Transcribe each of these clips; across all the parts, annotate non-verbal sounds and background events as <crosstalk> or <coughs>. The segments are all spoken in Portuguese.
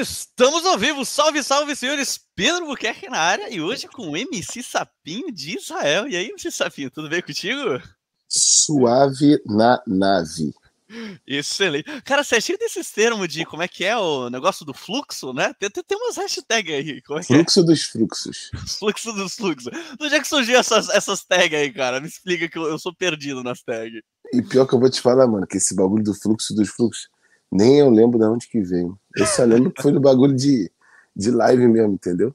Estamos ao vivo, salve, salve, senhores! Pedro Buquerque na área e hoje com o MC Sapinho de Israel. E aí, MC Sapinho, tudo bem contigo? Suave na nave. Excelente. Cara, você é cheio desses termos de como é que é o negócio do fluxo, né? Tem, tem, tem umas hashtags aí. Como é fluxo é? dos fluxos. Fluxo dos fluxos. <laughs> Onde é que surgiu essas, essas tags aí, cara? Me explica que eu, eu sou perdido nas tags. E pior que eu vou te falar, mano, que esse bagulho do fluxo dos fluxos nem eu lembro de onde que veio. Eu só lembro que foi do bagulho de, de live mesmo, entendeu?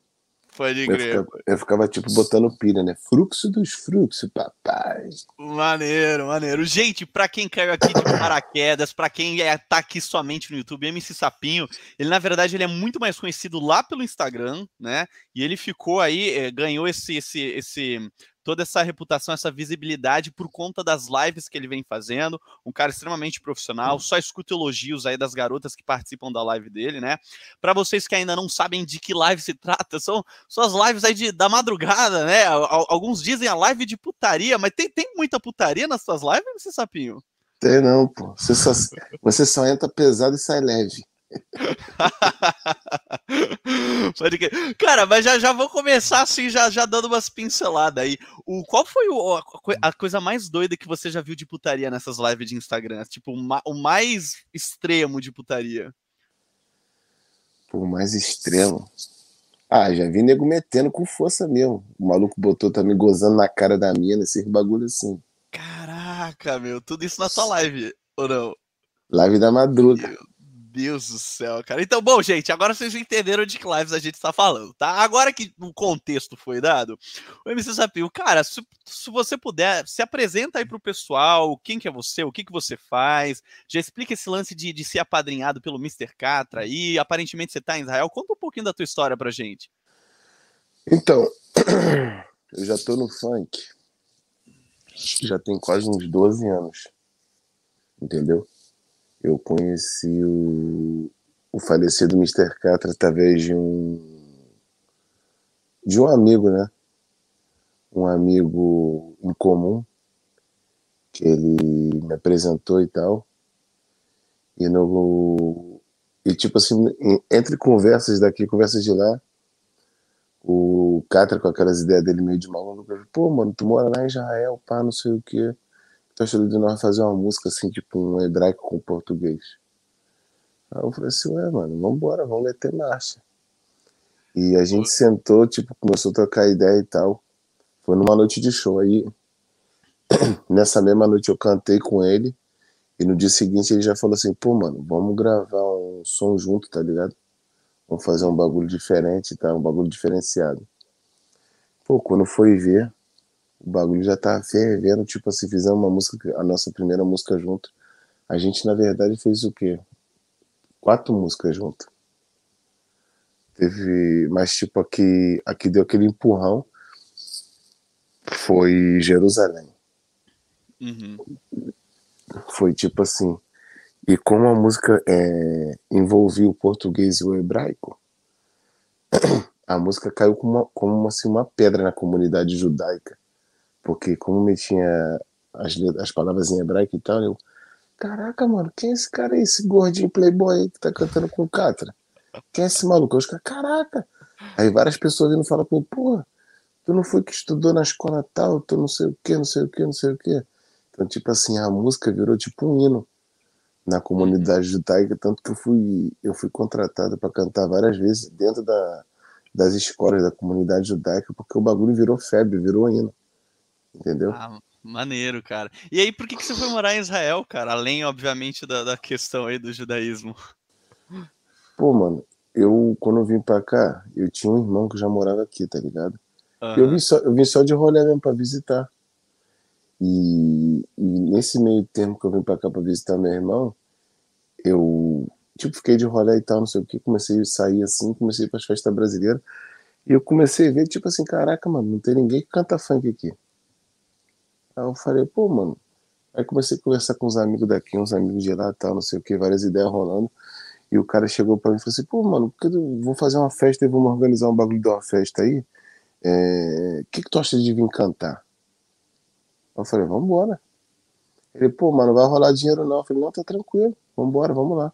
Pode crer. Eu ficava, eu ficava, tipo botando pilha, né? Fluxo dos fluxos, papai. Maneiro, maneiro. Gente, pra quem caiu aqui de <coughs> paraquedas, pra quem é, tá aqui somente no YouTube, MC Sapinho, ele na verdade ele é muito mais conhecido lá pelo Instagram, né? E ele ficou aí, é, ganhou esse, esse, esse toda essa reputação, essa visibilidade por conta das lives que ele vem fazendo. Um cara extremamente profissional, só escuta elogios aí das garotas que participam da live dele, né? Para vocês que ainda não sabem de que live se trata, são, são as lives aí de, da madrugada, né? Alguns dizem a live de putaria, mas tem, tem muita putaria nas suas lives, você sapinho? Tem não, pô. Você só, você só entra pesado e sai leve. <laughs> Pode Cara, mas já, já vou começar assim, já, já dando umas pinceladas aí. O, qual foi o, a, coisa mais doida que você já viu de putaria nessas lives de Instagram? Tipo, o, o mais extremo de putaria. O mais extremo. Ah, já vi nego metendo com força mesmo. O maluco botou também gozando na cara da mina, esse bagulho assim. Caraca, meu, tudo isso na sua live, ou não? Live da madruga. Meu Deus do céu, cara. Então, bom, gente, agora vocês entenderam de que lives a gente está falando, tá? Agora que o contexto foi dado, o MC Sapio, cara, se, se, você puder, se apresenta aí pro pessoal, quem que é você, o que que você faz, já explica esse lance de, de ser apadrinhado pelo Mr. Catra aí, aparentemente você tá em Israel, conta um pouquinho da tua história pra gente. Então, <clears throat> eu já tô no funk, já tem quase uns 12 anos, entendeu? Eu conheci o, o falecido Mr. Catra através de um de um amigo, né? Um amigo em comum que ele me apresentou e tal. E no e tipo assim, entre conversas daqui, conversas de lá, o Catra com aquelas ideias dele meio de maluco, pô, mano, tu mora lá em Israel, pá, não sei o quê tu acha de nós fazer uma música assim, tipo um hebraico com português? Aí eu falei assim, ué, mano, vambora, vamos meter marcha. E a gente sentou, tipo, começou a trocar ideia e tal. Foi numa noite de show. Aí, <clears throat> nessa mesma noite eu cantei com ele. E no dia seguinte ele já falou assim, pô, mano, vamos gravar um som junto, tá ligado? Vamos fazer um bagulho diferente, tá? Um bagulho diferenciado. Pô, quando foi ver, o bagulho já tá fervendo, tipo assim, fizemos uma música, a nossa primeira música junto. A gente, na verdade, fez o quê? Quatro músicas junto. Teve, mas tipo, aqui, aqui deu aquele empurrão, foi Jerusalém. Uhum. Foi tipo assim, e como a música é, envolvia o português e o hebraico, <clears throat> a música caiu como, uma, como assim, uma pedra na comunidade judaica porque como me tinha as, as palavras em hebraico e tal, eu, caraca, mano, quem é esse cara aí, esse gordinho playboy aí que tá cantando com o Catra? Quem é esse maluco? Eu fico, caraca! Aí várias pessoas vindo falar comigo, porra, tu não foi que estudou na escola tal, tu não sei o que, não sei o que, não sei o que. Então, tipo assim, a música virou tipo um hino na comunidade judaica, tanto que eu fui, eu fui contratado para cantar várias vezes dentro da, das escolas da comunidade judaica, porque o bagulho virou febre, virou hino. Entendeu? Ah, maneiro, cara. E aí, por que, que você foi morar em Israel, cara? Além, obviamente, da, da questão aí do judaísmo. Pô, mano, eu, quando eu vim pra cá, eu tinha um irmão que já morava aqui, tá ligado? Uhum. Eu, vim só, eu vim só de rolê mesmo pra visitar. E, e, nesse meio tempo que eu vim pra cá pra visitar meu irmão, eu, tipo, fiquei de rolê e tal, não sei o que, comecei a sair assim, comecei para as festas brasileiras, e eu comecei a ver, tipo assim, caraca, mano, não tem ninguém que canta funk aqui. Aí eu falei, pô, mano. Aí comecei a conversar com uns amigos daqui, uns amigos de lá tal, não sei o que, várias ideias rolando. E o cara chegou pra mim e falou assim, pô, mano, vou fazer uma festa e vamos organizar um bagulho de uma festa aí. O é... que, que tu acha de vir cantar? Eu falei, vambora. Ele, pô, mano, vai rolar dinheiro não. Eu falei, não, tá tranquilo, vambora, vamos lá.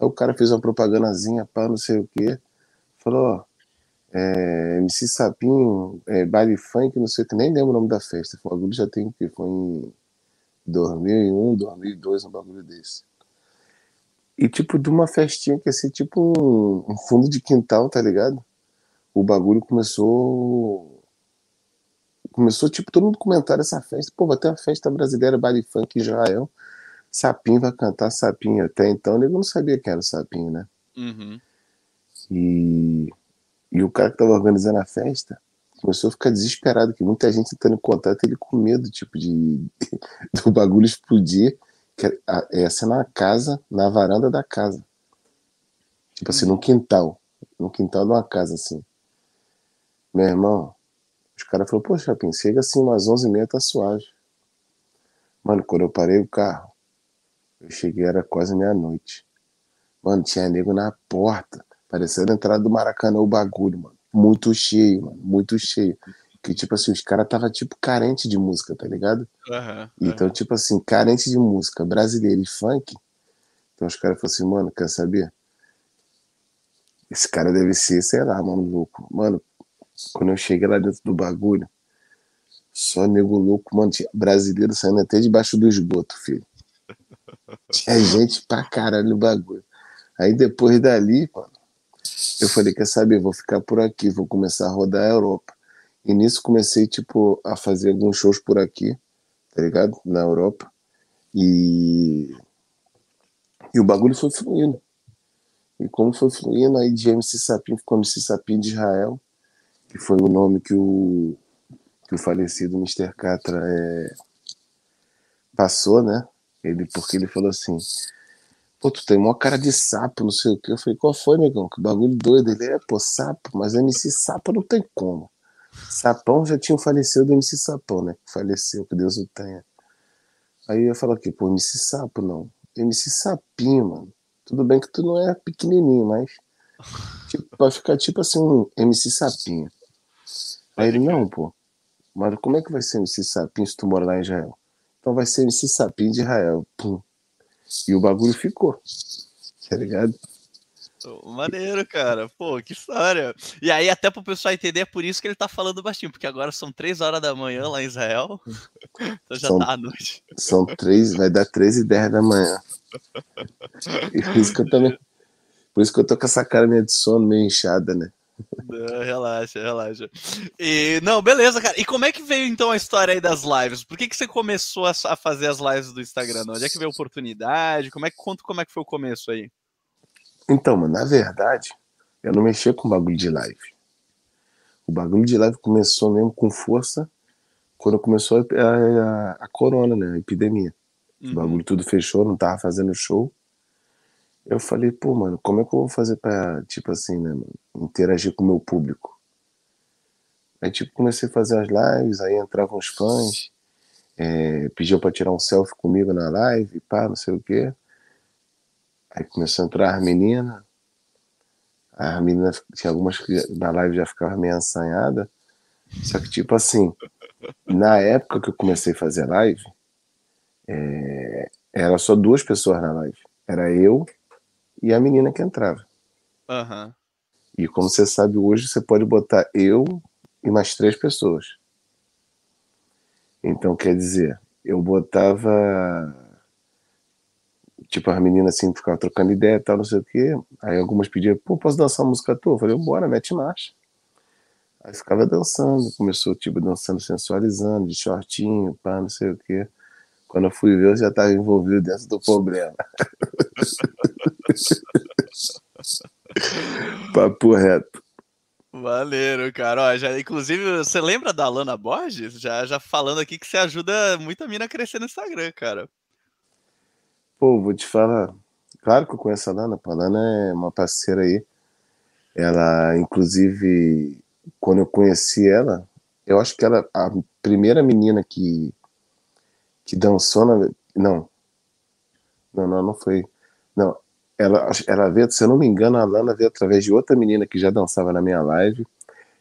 Aí o cara fez uma propagandazinha, pá, não sei o quê. Falou, ó, é, MC Sapinho, é, baile funk, não sei o que, nem lembro o nome da festa. O bagulho já tem o quê? Foi em 2001, 2002, um bagulho desse. E tipo, de uma festinha que ia ser tipo um, um fundo de quintal, tá ligado? O bagulho começou. Começou, tipo, todo mundo comentar essa festa. Pô, vai ter uma festa brasileira, baile funk em Israel. Sapinho vai cantar Sapinho. Até então, eu não sabia quem era o Sapinho, né? Uhum. E, e o cara que tava organizando a festa começou a ficar desesperado, que muita gente entrando em contato, ele com medo, tipo, de <laughs> do bagulho explodir. Que essa na casa, na varanda da casa. Tipo assim, no quintal. No quintal de uma casa, assim. Meu irmão, os caras falaram, pô, Chapin, chega assim umas 11h30, tá suave. Mano, quando eu parei o carro, eu cheguei, era quase meia-noite. Mano, tinha nego na porta, parecendo a entrada do Maracanã, o bagulho, mano. Muito cheio, mano, muito cheio. Que, tipo assim, os caras tava tipo carente de música, tá ligado? Uhum, então, tipo assim, carente de música brasileira e funk. Então os caras falaram assim, mano, quer saber? Esse cara deve ser, sei lá, mano, louco. Mano, quando eu cheguei lá dentro do bagulho, só nego louco, mano, tinha brasileiro saindo até debaixo do esgoto, filho. <laughs> Tinha gente pra caralho no bagulho. Aí depois dali, mano, eu falei, quer saber, vou ficar por aqui, vou começar a rodar a Europa. E nisso comecei, tipo, a fazer alguns shows por aqui, tá ligado? Na Europa. E, e o bagulho foi fluindo. E como foi fluindo, aí de MC Sapim ficou MC Sapim de Israel, que foi o nome que o, que o falecido Mr. Catra é, passou, né? Ele, porque ele falou assim, pô, tu tem maior cara de sapo, não sei o que. Eu falei, qual foi, negão? Que bagulho doido. Ele é, pô, sapo, mas MC Sapo não tem como. Sapão já tinha falecido do MC Sapão, né? Faleceu, que Deus o tenha. Aí eu falo aqui, pô, MC Sapo não. MC Sapinho, mano. Tudo bem que tu não é pequenininho, mas. Tipo, pra ficar tipo assim, um MC Sapinho. Aí ele, não, pô. Mas como é que vai ser MC Sapinho se tu mora lá em Israel? Então vai ser MC Sapinho de Israel. Pum. E o bagulho ficou. Tá ligado? Maneiro, cara. Pô, que história. E aí, até pro pessoal entender, é por isso que ele tá falando baixinho, porque agora são três horas da manhã lá em Israel. <laughs> Então já São- tá à noite. São três, vai dar três e dez da manhã. E por isso que eu também. Por isso que eu tô com essa cara meio de sono, meio inchada, né? Não, relaxa, relaxa. E, não, beleza, cara. E como é que veio então a história aí das lives? Por que, que você começou a, fazer as lives do Instagram? Onde é que veio a oportunidade? Como é que conta como é que foi o começo aí? Então, mano, na verdade, eu não mexia com bagulho de live. O bagulho de live começou mesmo com força quando começou a, a, a corona, né? A epidemia. O Uhum. bagulho tudo fechou, não tava fazendo show. Eu falei, pô, mano, como é que eu vou fazer pra, tipo assim, né, interagir com o meu público? Aí, tipo, comecei a fazer as lives, aí entravam os fãs, é, pediam pra tirar um selfie comigo na live, pá, não sei o quê. Aí começou a entrar as meninas. As meninas, tinha algumas que na live já ficavam meio assanhadas. Só que, tipo assim, na época que eu comecei a fazer live, é, era só duas pessoas na live. Era eu e a menina que entrava. Aham. E como você sabe, hoje você pode botar eu e mais três pessoas. Então, quer dizer, eu botava. Tipo, as meninas assim ficavam trocando ideia e tal, não sei o quê. Aí algumas pediam, pô, posso dançar uma música tua? Eu falei, bora, mete marcha. Aí ficava dançando, começou, tipo, dançando, sensualizando, de shortinho, pá, não sei o quê. Quando eu fui ver, eu já estava envolvido dentro do problema. <laughs> <laughs> Papo reto. Maneiro, cara. Ó, já, inclusive, você lembra da Lana Borges? Já, já falando aqui que você ajuda muita mina a crescer no Instagram, cara. Pô, vou te falar. Claro que eu conheço a Lana. pô, A Lana é uma parceira aí. Ela, inclusive, quando eu conheci ela, eu acho que ela, a primeira menina que, que dançou na. Não. Não, não, não foi. Ela, ela veio, se eu não me engano, a Lana veio através de outra menina que já dançava na minha live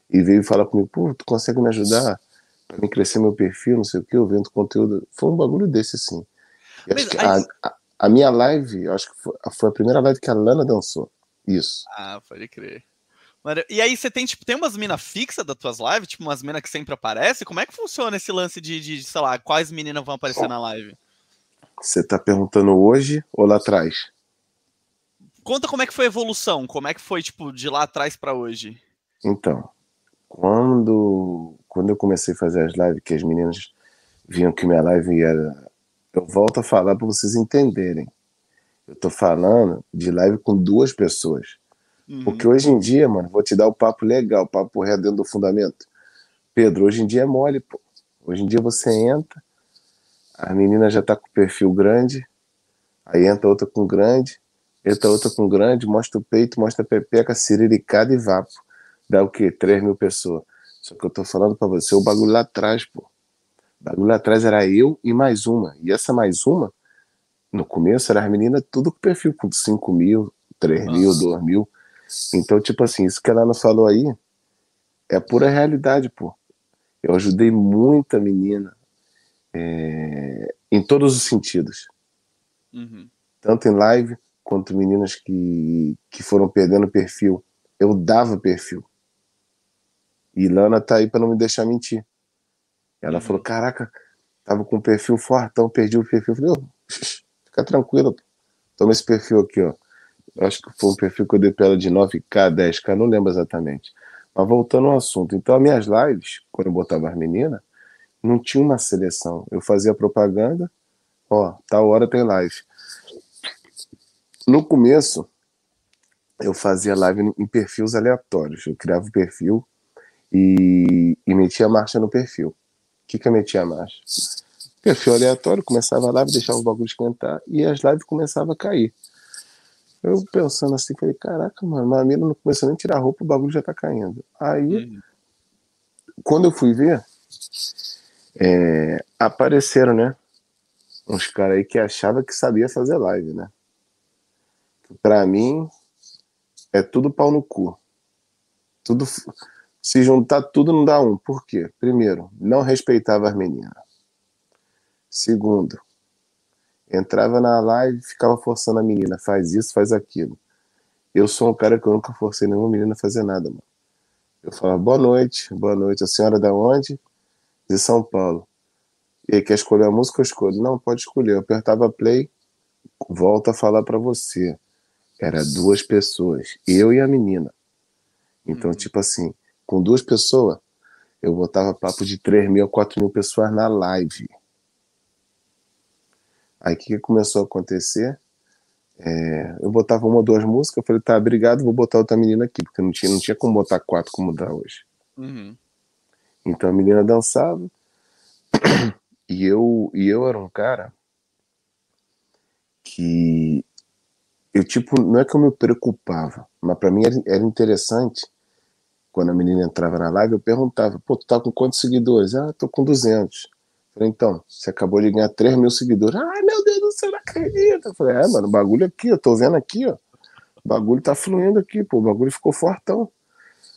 e veio falar comigo, pô, tu consegue me ajudar pra mim crescer meu perfil, não sei o que, eu vendo conteúdo. Foi um bagulho desse, assim. A, a, A minha live, eu acho que foi, foi, a primeira live que a Lana dançou. Isso. Ah, pode crer. E aí você tem, tipo, tem umas minas fixas das tuas lives, tipo, umas minas que sempre aparecem? Como é que funciona esse lance de, de sei lá, quais meninas vão aparecer na live? Você tá perguntando hoje ou lá atrás? Conta como é que foi a evolução, como é que foi, tipo, de lá atrás para hoje. Então, quando, quando eu comecei a fazer as lives, que as meninas viam que minha live era. Eu volto a falar para vocês entenderem. Eu tô falando de live com duas pessoas. Uhum. Porque hoje em dia, mano, vou te dar o papo legal, o papo reto dentro do fundamento. Pedro, hoje em dia é mole, pô. Hoje em dia você entra, a menina já tá com o perfil grande, aí entra outra com grande, entra outra com grande, mostra o peito, mostra a pepeca, ciriricada e vapo. Dá o quê? 3 mil pessoas. Só que eu tô falando pra você, o bagulho lá atrás, pô. O bagulho lá atrás era eu e mais uma. E essa mais uma, no começo, era as meninas tudo com perfil com 5 mil, 3 Nossa. mil, 2 mil. Então, tipo assim, isso que ela não falou aí é pura realidade, pô. Eu ajudei muita menina é, em todos os sentidos. Uhum. Tanto em live, quanto meninas que, que foram perdendo perfil. Eu dava perfil. E Lana tá aí para não me deixar mentir. Ela uhum. falou: Caraca, tava com um perfil fortão, perdi o perfil. Eu falei: oh, Fica tranquilo, toma esse perfil aqui, ó. Eu acho que foi um perfil que eu dei para ela de 9K, 10K, não lembro exatamente. Mas voltando ao assunto, então as minhas lives, quando eu botava as meninas, não tinha uma seleção. Eu fazia propaganda, ó, tal hora tem live. No começo, eu fazia live em perfis aleatórios. Eu criava o perfil e, e metia a marcha no perfil. O que, que eu metia a marcha? Perfil aleatório, começava a live, deixava o bagulho esquentar e as lives começavam a cair. Eu pensando assim, falei, caraca, mano, a mina não começou nem a tirar a roupa, o bagulho já tá caindo. Aí, uhum. quando eu fui ver, é, apareceram, né? Uns caras aí que achavam que sabia fazer live, né? Pra mim, é tudo pau no cu. Tudo. Se juntar tudo não dá um. Por quê? Primeiro, não respeitava as meninas. Segundo, entrava na live e ficava forçando a menina, faz isso, faz aquilo. Eu sou um cara que eu nunca forcei nenhuma menina a fazer nada, mano. Eu falava, boa noite, boa noite. A senhora é da onde? De São Paulo. E aí, quer escolher a música? Eu escolho. Não, pode escolher. Eu apertava play, volta a falar para você. Era duas pessoas, eu e a menina. Então, uhum. tipo assim, com duas pessoas, eu botava papo de 3 mil a 4 mil pessoas na live. Aí o que, que, começou a acontecer? É, eu botava uma ou duas músicas, eu falei, tá, obrigado, vou botar outra menina aqui, porque não tinha, não tinha como botar quatro como dá hoje. Uhum. Então a menina dançava, <coughs> e eu, e eu era um cara que eu, tipo, não é que eu me preocupava, mas para mim era, era interessante quando a menina entrava na live, eu perguntava, pô, tu tá com quantos seguidores? Ah, tô com 200. Falei, então, você acabou de ganhar 3 mil seguidores. Ai, meu Deus do céu, não acredito. Eu falei, é, mano, o bagulho aqui, eu tô vendo aqui, ó. O bagulho tá fluindo aqui, pô. O bagulho ficou fortão.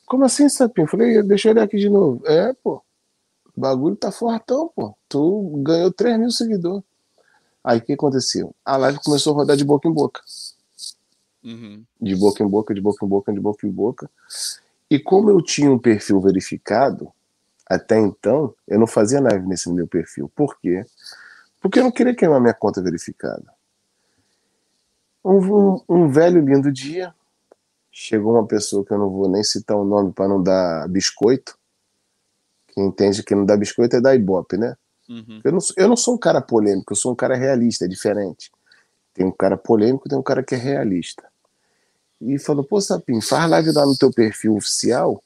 Como assim, Sapinho? Falei, deixa eu olhar aqui de novo. É, pô. O bagulho tá fortão, pô. Tu ganhou 3 mil seguidores. Aí o que aconteceu? A live começou a rodar de boca em boca. Uhum. De boca em boca, de boca em boca, de boca em boca. E como eu tinha um perfil verificado, até então, eu não fazia live nesse meu perfil. Por quê? Porque eu não queria queimar minha conta verificada. Um, um, um velho lindo dia, chegou uma pessoa que eu não vou nem citar o nome para não dar biscoito. Quem entende que não dá biscoito é da Ibope, né? Uhum. Eu, não, eu não sou um cara polêmico, eu sou um cara realista, é diferente. Tem um cara polêmico, tem um cara que é realista. E falou, pô, Sapim, faz live lá no teu perfil oficial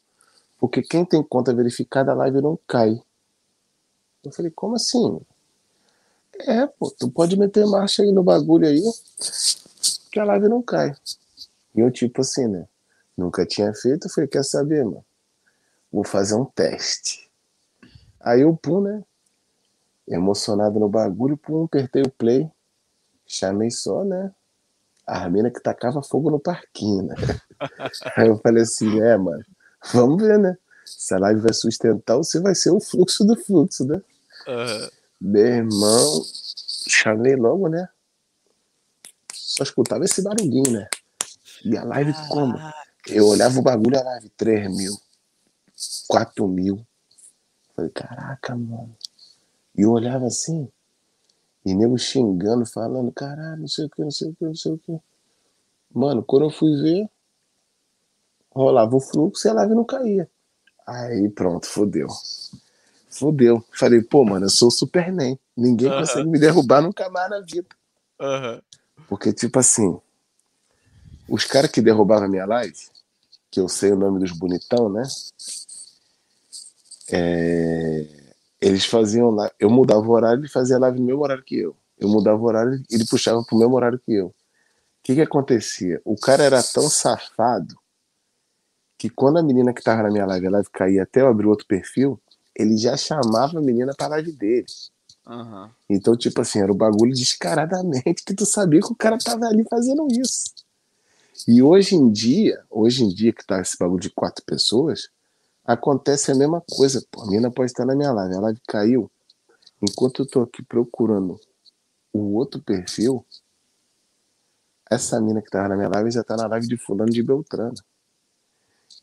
porque quem tem conta verificada, a live não cai. Eu falei, como assim? É, pô, tu pode meter marcha aí no bagulho aí, que a live não cai. E eu, tipo assim, né? Nunca tinha feito, eu falei, quer saber, mano? Vou fazer um teste. Aí eu, pum, né? Emocionado no bagulho, pum, apertei o play. Chamei só, né? A mina que tacava fogo no parquinho, né? <laughs> Aí eu falei assim, é, mano, Vamos ver, né? Se a live vai sustentar ou se vai ser o fluxo do fluxo, né? Uhum. Meu irmão, chamei logo, né? só escutava esse barulhinho, né? E a live como? Eu olhava o bagulho, a live 3 mil, 4 mil. Falei, caraca, mano. E eu olhava assim, e nego xingando, falando, caralho, não sei o que, não sei o que, não sei o que. Mano, quando eu fui ver, rolava o fluxo e a live não caía. Aí pronto, fodeu. Fodeu. Falei, pô, mano, eu sou o Superman. Ninguém consegue me derrubar nunca mais na vida. Porque, tipo assim, os caras que derrubavam a minha live, que eu sei o nome dos bonitão, né? É... Eles faziam lá. Eu mudava o horário, ele fazia live no mesmo horário que eu. Eu mudava o horário, ele puxava pro mesmo horário que eu. O que que acontecia? O cara era tão safado que quando a menina que tava na minha live, a live caía até eu abrir outro perfil, ele já chamava a menina pra live dele. Uhum. Então, tipo assim, era o bagulho descaradamente que tu sabia que o cara tava ali fazendo isso. E hoje em dia, hoje em dia que tá esse bagulho de quatro pessoas, acontece a mesma coisa. Pô, a menina pode estar na minha live, a live caiu. Enquanto eu tô aqui procurando o outro perfil, essa mina que tava na minha live já tá na live de fulano de Beltrano.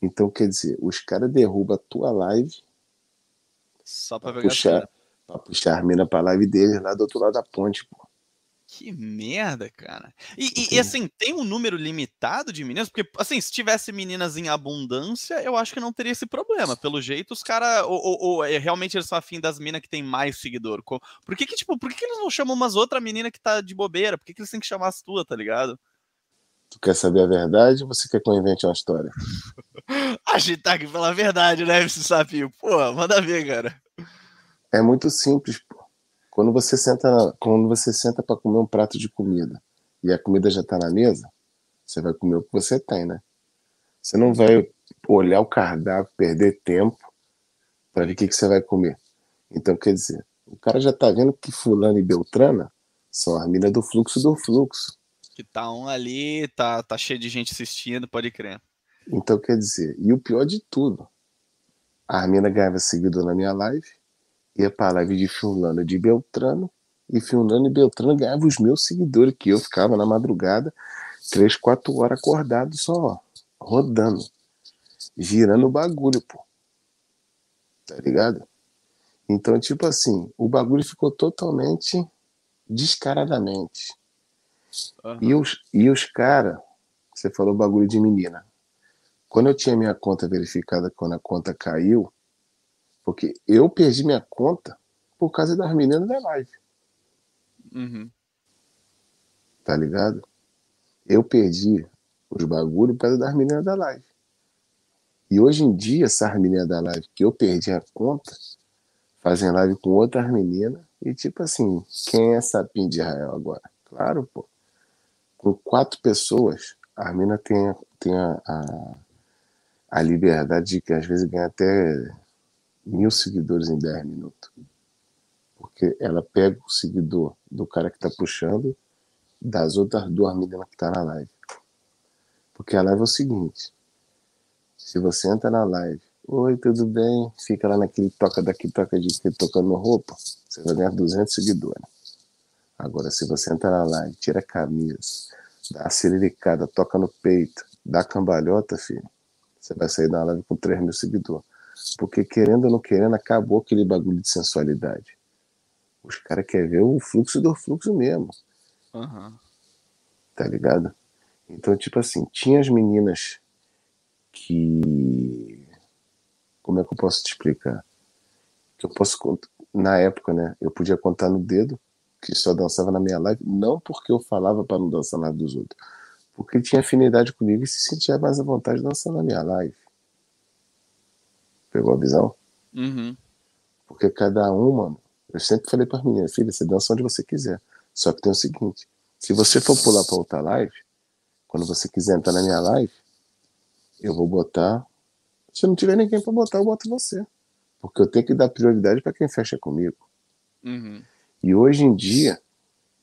Então, quer dizer, os caras derrubam a tua live Só pra pra puxar, pra puxar a mina pra live deles lá do outro lado da ponte, pô. Que merda, cara. E, e- assim, tem um número limitado de meninas? Porque, assim, se tivesse meninas em abundância, eu acho que não teria esse problema. Pelo jeito, os caras. Ou, ou- ou, é, realmente eles são afim das minas que tem mais seguidor. Por que, que, tipo, por que, que eles não chamam umas outras meninas que tá de bobeira? Por que, que eles têm que chamar as tuas, tá ligado? Tu quer saber a verdade ou você quer que eu invente uma história? <laughs> A gente tá aqui pela verdade, né, esse sapinho? Pô, manda ver, cara. É muito simples. Quando você senta, quando você senta para comer um prato de comida e a comida já tá na mesa, você vai comer o que você tem, né? Você não vai olhar o cardápio, perder tempo para ver o que, que você vai comer. Então, quer dizer, o cara já tá vendo que fulano e beltrana são as minas do fluxo do fluxo. Que tá um ali, tá, tá cheio de gente assistindo, pode crer. Então, quer dizer, e o pior de tudo, a mina ganhava seguidor na minha live, ia pra live de e de Beltrano, e Fulano e Beltrano ganhavam os meus seguidores, que eu ficava na madrugada, três, quatro horas acordado só, ó, rodando, girando o bagulho, pô. Tá ligado? Então, tipo assim, o bagulho ficou totalmente descaradamente. Aham. E os, e os caras, você falou bagulho de menina. Quando eu tinha minha conta verificada, quando a conta caiu, porque eu perdi minha conta por causa das meninas da live, Uhum. tá ligado? Eu perdi os bagulhos por causa das meninas da live. E hoje em dia, essas meninas da live que eu perdi a conta, fazem live com outras meninas, e tipo assim, quem é sapinho de Israel agora? Claro, pô. Com quatro pessoas, a mina tem, tem a, a, a liberdade de que às vezes ganha até mil seguidores em 10 minutos. Porque ela pega o seguidor do cara que tá puxando das outras duas meninas que tá na live. Porque a live é o seguinte: se você entra na live, oi, tudo bem? Fica lá naquele toca daqui, toca de que tocando roupa, você vai ganhar 200 seguidores. Agora, se você entra na live, tira a camisa, dá a ciriricada, toca no peito, dá cambalhota, filho, você vai sair da live com 3 mil seguidores. Porque querendo ou não querendo, acabou aquele bagulho de sensualidade. Os caras querem ver o fluxo do fluxo mesmo Aham. tá ligado? Então, tipo assim, tinha as meninas que. Como é que eu posso te explicar? Que eu posso. Na época, né? Eu podia contar no dedo que só dançava na minha live, não porque eu falava para não dançar na dos outros, porque tinha afinidade comigo e se sentia mais à vontade dançando na minha live. Pegou a visão? Uhum. Porque cada um, mano, eu sempre falei para meninas, filha, você dança onde você quiser. Só que tem o seguinte, se você for pular para outra live, quando você quiser entrar na minha live, eu vou botar. Se não tiver ninguém para botar, eu boto você. Porque eu tenho que dar prioridade para quem fecha comigo. Uhum. E hoje em dia,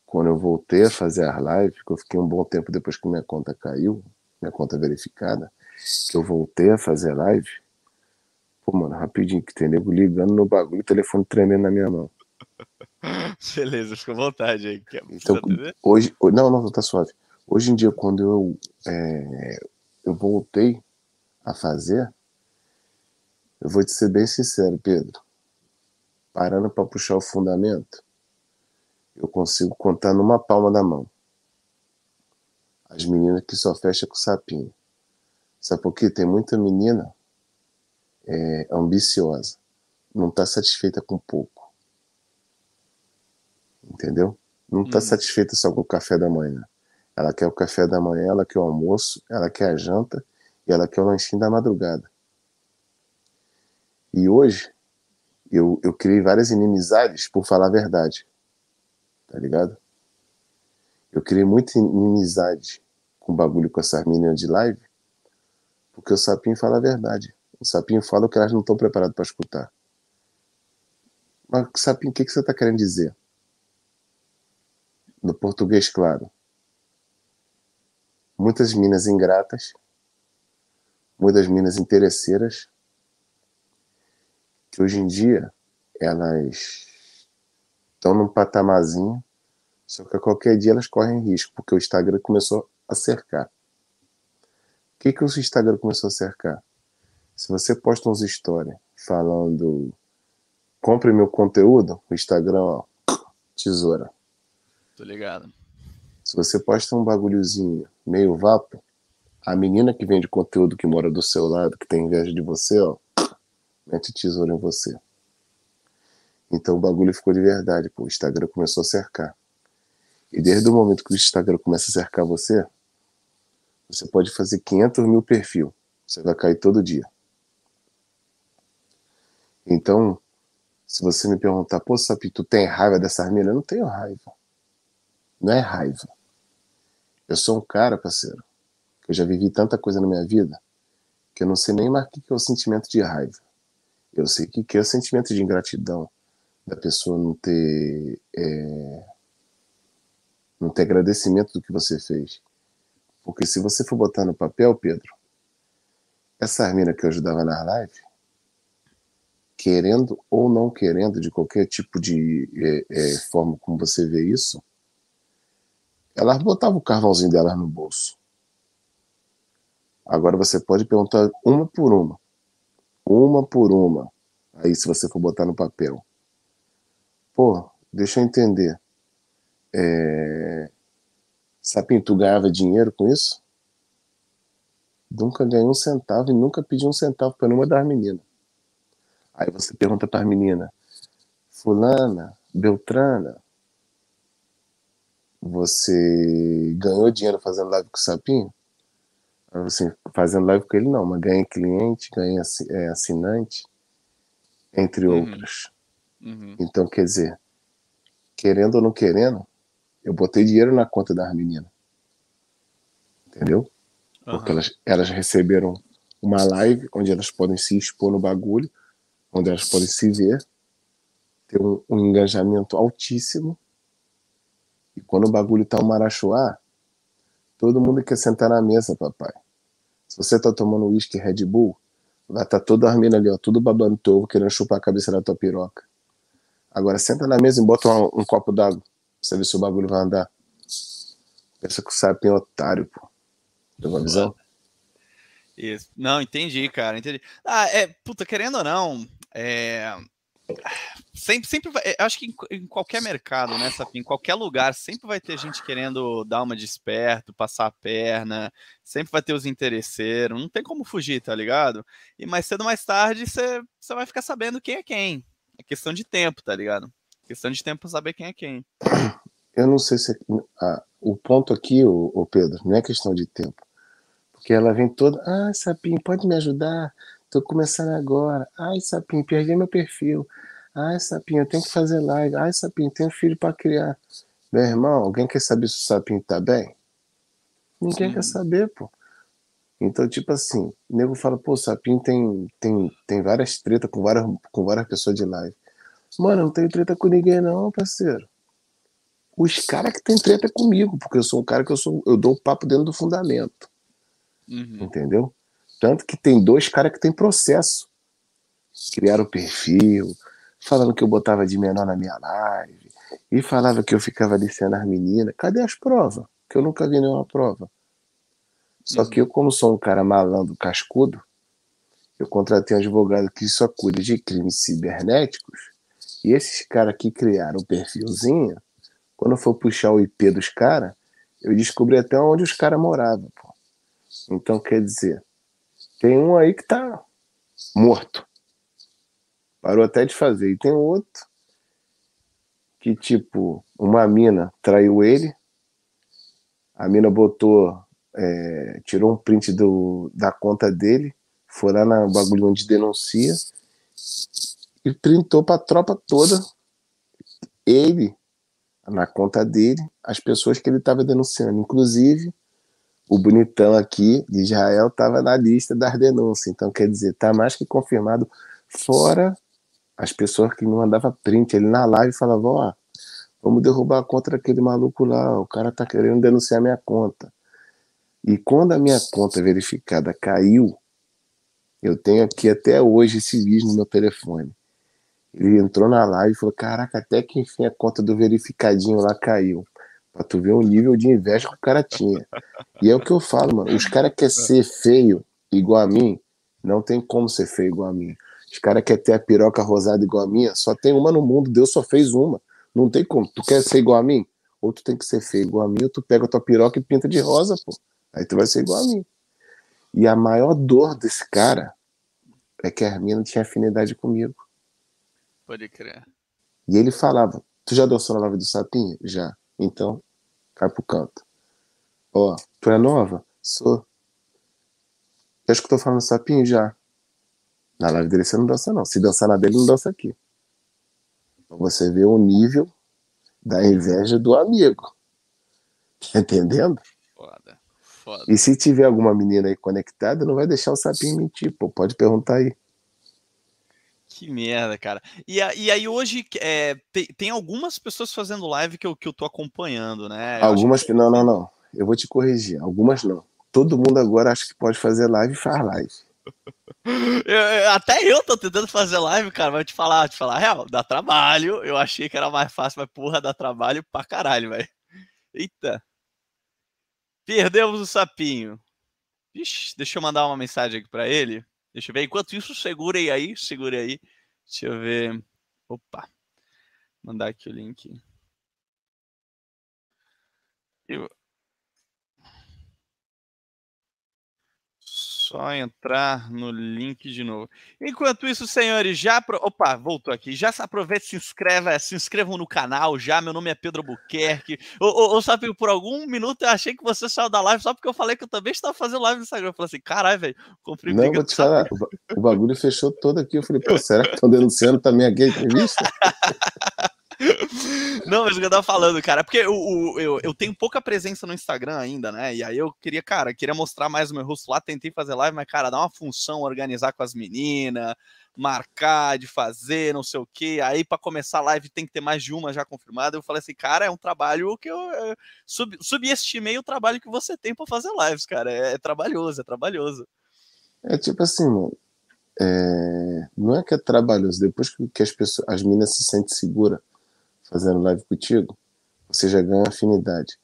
quando eu voltei a fazer as lives, que eu fiquei um bom tempo depois que minha conta caiu, minha conta verificada, que eu voltei a fazer live, pô, mano, rapidinho, que tem nego ligando no bagulho, o telefone tremendo na minha mão. <laughs> Beleza, fica à vontade aí. Quer Então, hoje, ho- não, não, tá suave. Hoje em dia, quando eu, é, eu voltei a fazer, eu vou te ser bem sincero, Pedro. Parando para puxar o fundamento, eu consigo contar numa palma da mão. As meninas que só fecham com sapinho. Sabe por quê? Tem muita menina é, ambiciosa. Não está satisfeita com pouco. Entendeu? Não está hum. satisfeita só com o café da manhã. Ela quer o café da manhã, ela quer o almoço, ela quer a janta e ela quer o lanchinho da madrugada. E hoje, eu, eu criei várias inimizades por falar a verdade. Tá ligado? Eu criei muita inimizade com o bagulho com essas meninas de live, porque o sapinho fala a verdade. O sapinho fala o que elas não estão preparadas para escutar. Mas, sapinho, o que, que você está querendo dizer? No português, claro. Muitas minas ingratas, muitas minas interesseiras, que hoje em dia elas estão num patamarzinho, só que a qualquer dia elas correm risco, porque o Instagram começou a cercar. O que, que o Instagram começou a cercar? Se você posta uns stories falando compre meu conteúdo, o Instagram, ó, tesoura. Tô ligado. Se você posta um bagulhozinho meio vapo, a menina que vende conteúdo que mora do seu lado, que tem inveja de você, ó, mete tesoura em você. Então o bagulho ficou de verdade, pô. O Instagram começou a cercar. E desde o momento que o Instagram começa a cercar você, você pode fazer 500 mil perfil. Você vai cair todo dia. Então, se você me perguntar, pô, Sapi, tu tem raiva dessas minas? Eu não tenho raiva. Não é raiva. Eu sou um cara, parceiro, que eu já vivi tanta coisa na minha vida que eu não sei nem mais o que é o sentimento de raiva. Eu sei o que é o sentimento de ingratidão, da pessoa não ter é, não ter agradecimento do que você fez. Porque se você for botar no papel, Pedro, essa mina que eu ajudava na live, querendo ou não querendo, de qualquer tipo de é, é, forma como você vê isso, elas botavam o carvãozinho delas no bolso. Agora você pode perguntar uma por uma. Uma por uma. Aí, se você for botar no papel. Pô, deixa eu entender. É... Sapinho, tu ganhava dinheiro com isso? Nunca ganhei um centavo e nunca pedi um centavo para nenhuma das meninas. Aí você pergunta para a menina, fulana, Beltrana, você ganhou dinheiro fazendo live com o Sapinho? Assim, fazendo live com ele não, mas ganhei cliente, ganhei é, assinante, entre uhum. outros. Uhum. Então, quer dizer, querendo ou não querendo, eu botei dinheiro na conta das meninas. Entendeu? Porque uhum. elas, elas receberam uma live onde elas podem se expor no bagulho, onde elas podem se ver, ter um, um engajamento altíssimo. E quando o bagulho tá um marachoá, todo mundo quer sentar na mesa, papai. Se você tá tomando uísque Red Bull, vai tá todo dormindo ali, ó, tudo babando teu ovo, querendo chupar a cabeça da tua piroca. Agora senta na mesa e bota um, um copo d'água. Pra você ver se o bagulho vai andar. Pensa que o sapinho é otário, pô. Deu uma visão? Isso. Não, entendi, cara. Entendi. Ah, é, puta, querendo ou não, é, sempre, sempre vai, acho que em, em, qualquer mercado, né, Sapim, em qualquer lugar, sempre vai ter gente querendo dar uma desperto, passar a perna, sempre vai ter os interesseiros, não tem como fugir, tá ligado? E mais cedo ou mais tarde você vai ficar sabendo quem é quem. É questão de tempo, tá ligado? É questão de tempo saber quem é quem. <coughs> Eu não sei se. Ah, o ponto aqui, o Pedro, não é questão de tempo. Porque ela vem toda. Ah, Sapim, pode me ajudar? Tô começando agora. Ai, Sapim, perdi meu perfil. Ai, Sapinho, eu tenho que fazer live. Ai, Sapinho, tenho filho para criar. Meu irmão, alguém quer saber se o Sapinho tá bem? Ninguém Sim. quer saber, pô. Então, tipo assim, o nego fala, pô, o Sapinho tem, tem, tem várias tretas com várias, com várias pessoas de live. Mano, eu não tenho treta com ninguém, não, parceiro. Os caras que tem treta comigo, porque eu sou um cara que eu sou. Eu dou o papo dentro do fundamento. Uhum. Entendeu? Tanto que tem dois caras que tem processo. Criaram perfil, falando que eu botava de menor na minha live, e falava que eu ficava aliciando as meninas. Cadê as provas? que eu nunca vi nenhuma prova. Só uhum. que eu, como sou um cara malandro, cascudo, eu contratei um advogado que só cuida de crimes cibernéticos, e esses caras que criaram o perfilzinho, quando eu for puxar o IP dos caras, eu descobri até onde os caras moravam. Pô. Então, quer dizer, tem um aí que tá morto. Parou até de fazer. E tem outro que, tipo, uma mina traiu ele, a mina botou, é, tirou um print do, da conta dele, foi lá na bagulho onde denuncia e printou pra tropa toda ele, na conta dele, as pessoas que ele estava denunciando. Inclusive, o bonitão aqui de Israel estava na lista das denúncias. Então, quer dizer, tá mais que confirmado, fora as pessoas que me mandavam print. Ele na live falava: Ó, vamos derrubar a conta daquele maluco lá, o cara tá querendo denunciar minha conta. E quando a minha conta verificada caiu, eu tenho aqui até hoje esse vídeo no meu telefone. Ele entrou na live e falou: Caraca, até que enfim a conta do verificadinho lá caiu. Pra tu ver o nível de inveja que o cara tinha. E é o que eu falo, mano. Os caras querem ser feio igual a mim, não tem como ser feio igual a mim. Os caras querem ter a piroca rosada igual a minha, só tem uma no mundo, Deus só fez uma. Não tem como. Tu quer ser igual a mim? Ou tu tem que ser feio igual a mim, ou tu pega a tua piroca e pinta de rosa, pô. Aí tu vai ser igual a mim. E a maior dor desse cara é que a Hermina tinha afinidade comigo. Pode crer. E ele falava: Tu já dançou na live do Sapinho? Já. Então, cai pro canto. Ó, tu é nova? Sou. Já escutou falando do Sapinho? Já. Na live dele você não dança, não. Se dançar na dele, não dança aqui. Pra você ver o nível da inveja do amigo. Tá entendendo? Foda. Foda. E se tiver alguma menina aí conectada, não vai deixar o sapinho mentir, pô. Pode perguntar aí. Que merda, cara. E, e aí hoje é, tem, tem, algumas pessoas fazendo live que eu, que eu tô acompanhando, né? Eu algumas que... Não, não, não. Eu vou te corrigir. Algumas não. Todo mundo agora acha que pode fazer live e faz live. <laughs> eu, até eu tô tentando fazer live, cara, mas te falar, te falar, real, dá trabalho. Eu achei que era mais fácil, mas porra, dá trabalho pra caralho, velho. Eita. Perdemos o sapinho. Ixi, deixa eu mandar uma mensagem aqui para ele. Deixa eu ver. Enquanto isso, segurem aí, segurem aí. Deixa eu ver. Opa. Mandar aqui o link. Eu... Só entrar no link de novo. Enquanto isso, senhores, já. Pro... Opa, voltou aqui. Já se aproveita, se inscreva, se inscrevam no canal já. Meu nome é Pedro Buquerque. Ou, sabe, por algum minuto eu achei que você saiu da live só porque eu falei que eu também estava fazendo live no Instagram. Eu falei assim, caralho, velho, comprei Não, vou te falar, o bagulho fechou todo aqui. Eu falei, pô, será que estão denunciando também a gay entrevista? <laughs> Não, mas o que eu tava falando, cara, porque o, eu, eu tenho pouca presença no Instagram ainda, né? E aí eu queria, cara, queria mostrar mais o meu rosto lá, tentei fazer live, mas, cara, dá uma função, organizar com as meninas, marcar de fazer, não sei o que. Aí, para começar a live, tem que ter mais de uma já confirmada. Eu falei assim, cara, é um trabalho que eu, eu sub, subestimei o trabalho que você tem para fazer lives, cara. É, é, trabalhoso, é trabalhoso. É tipo assim, mano. É... Não é que é trabalhoso, depois que as pessoas, as meninas se sentem seguras fazendo live contigo, você já ganha afinidade.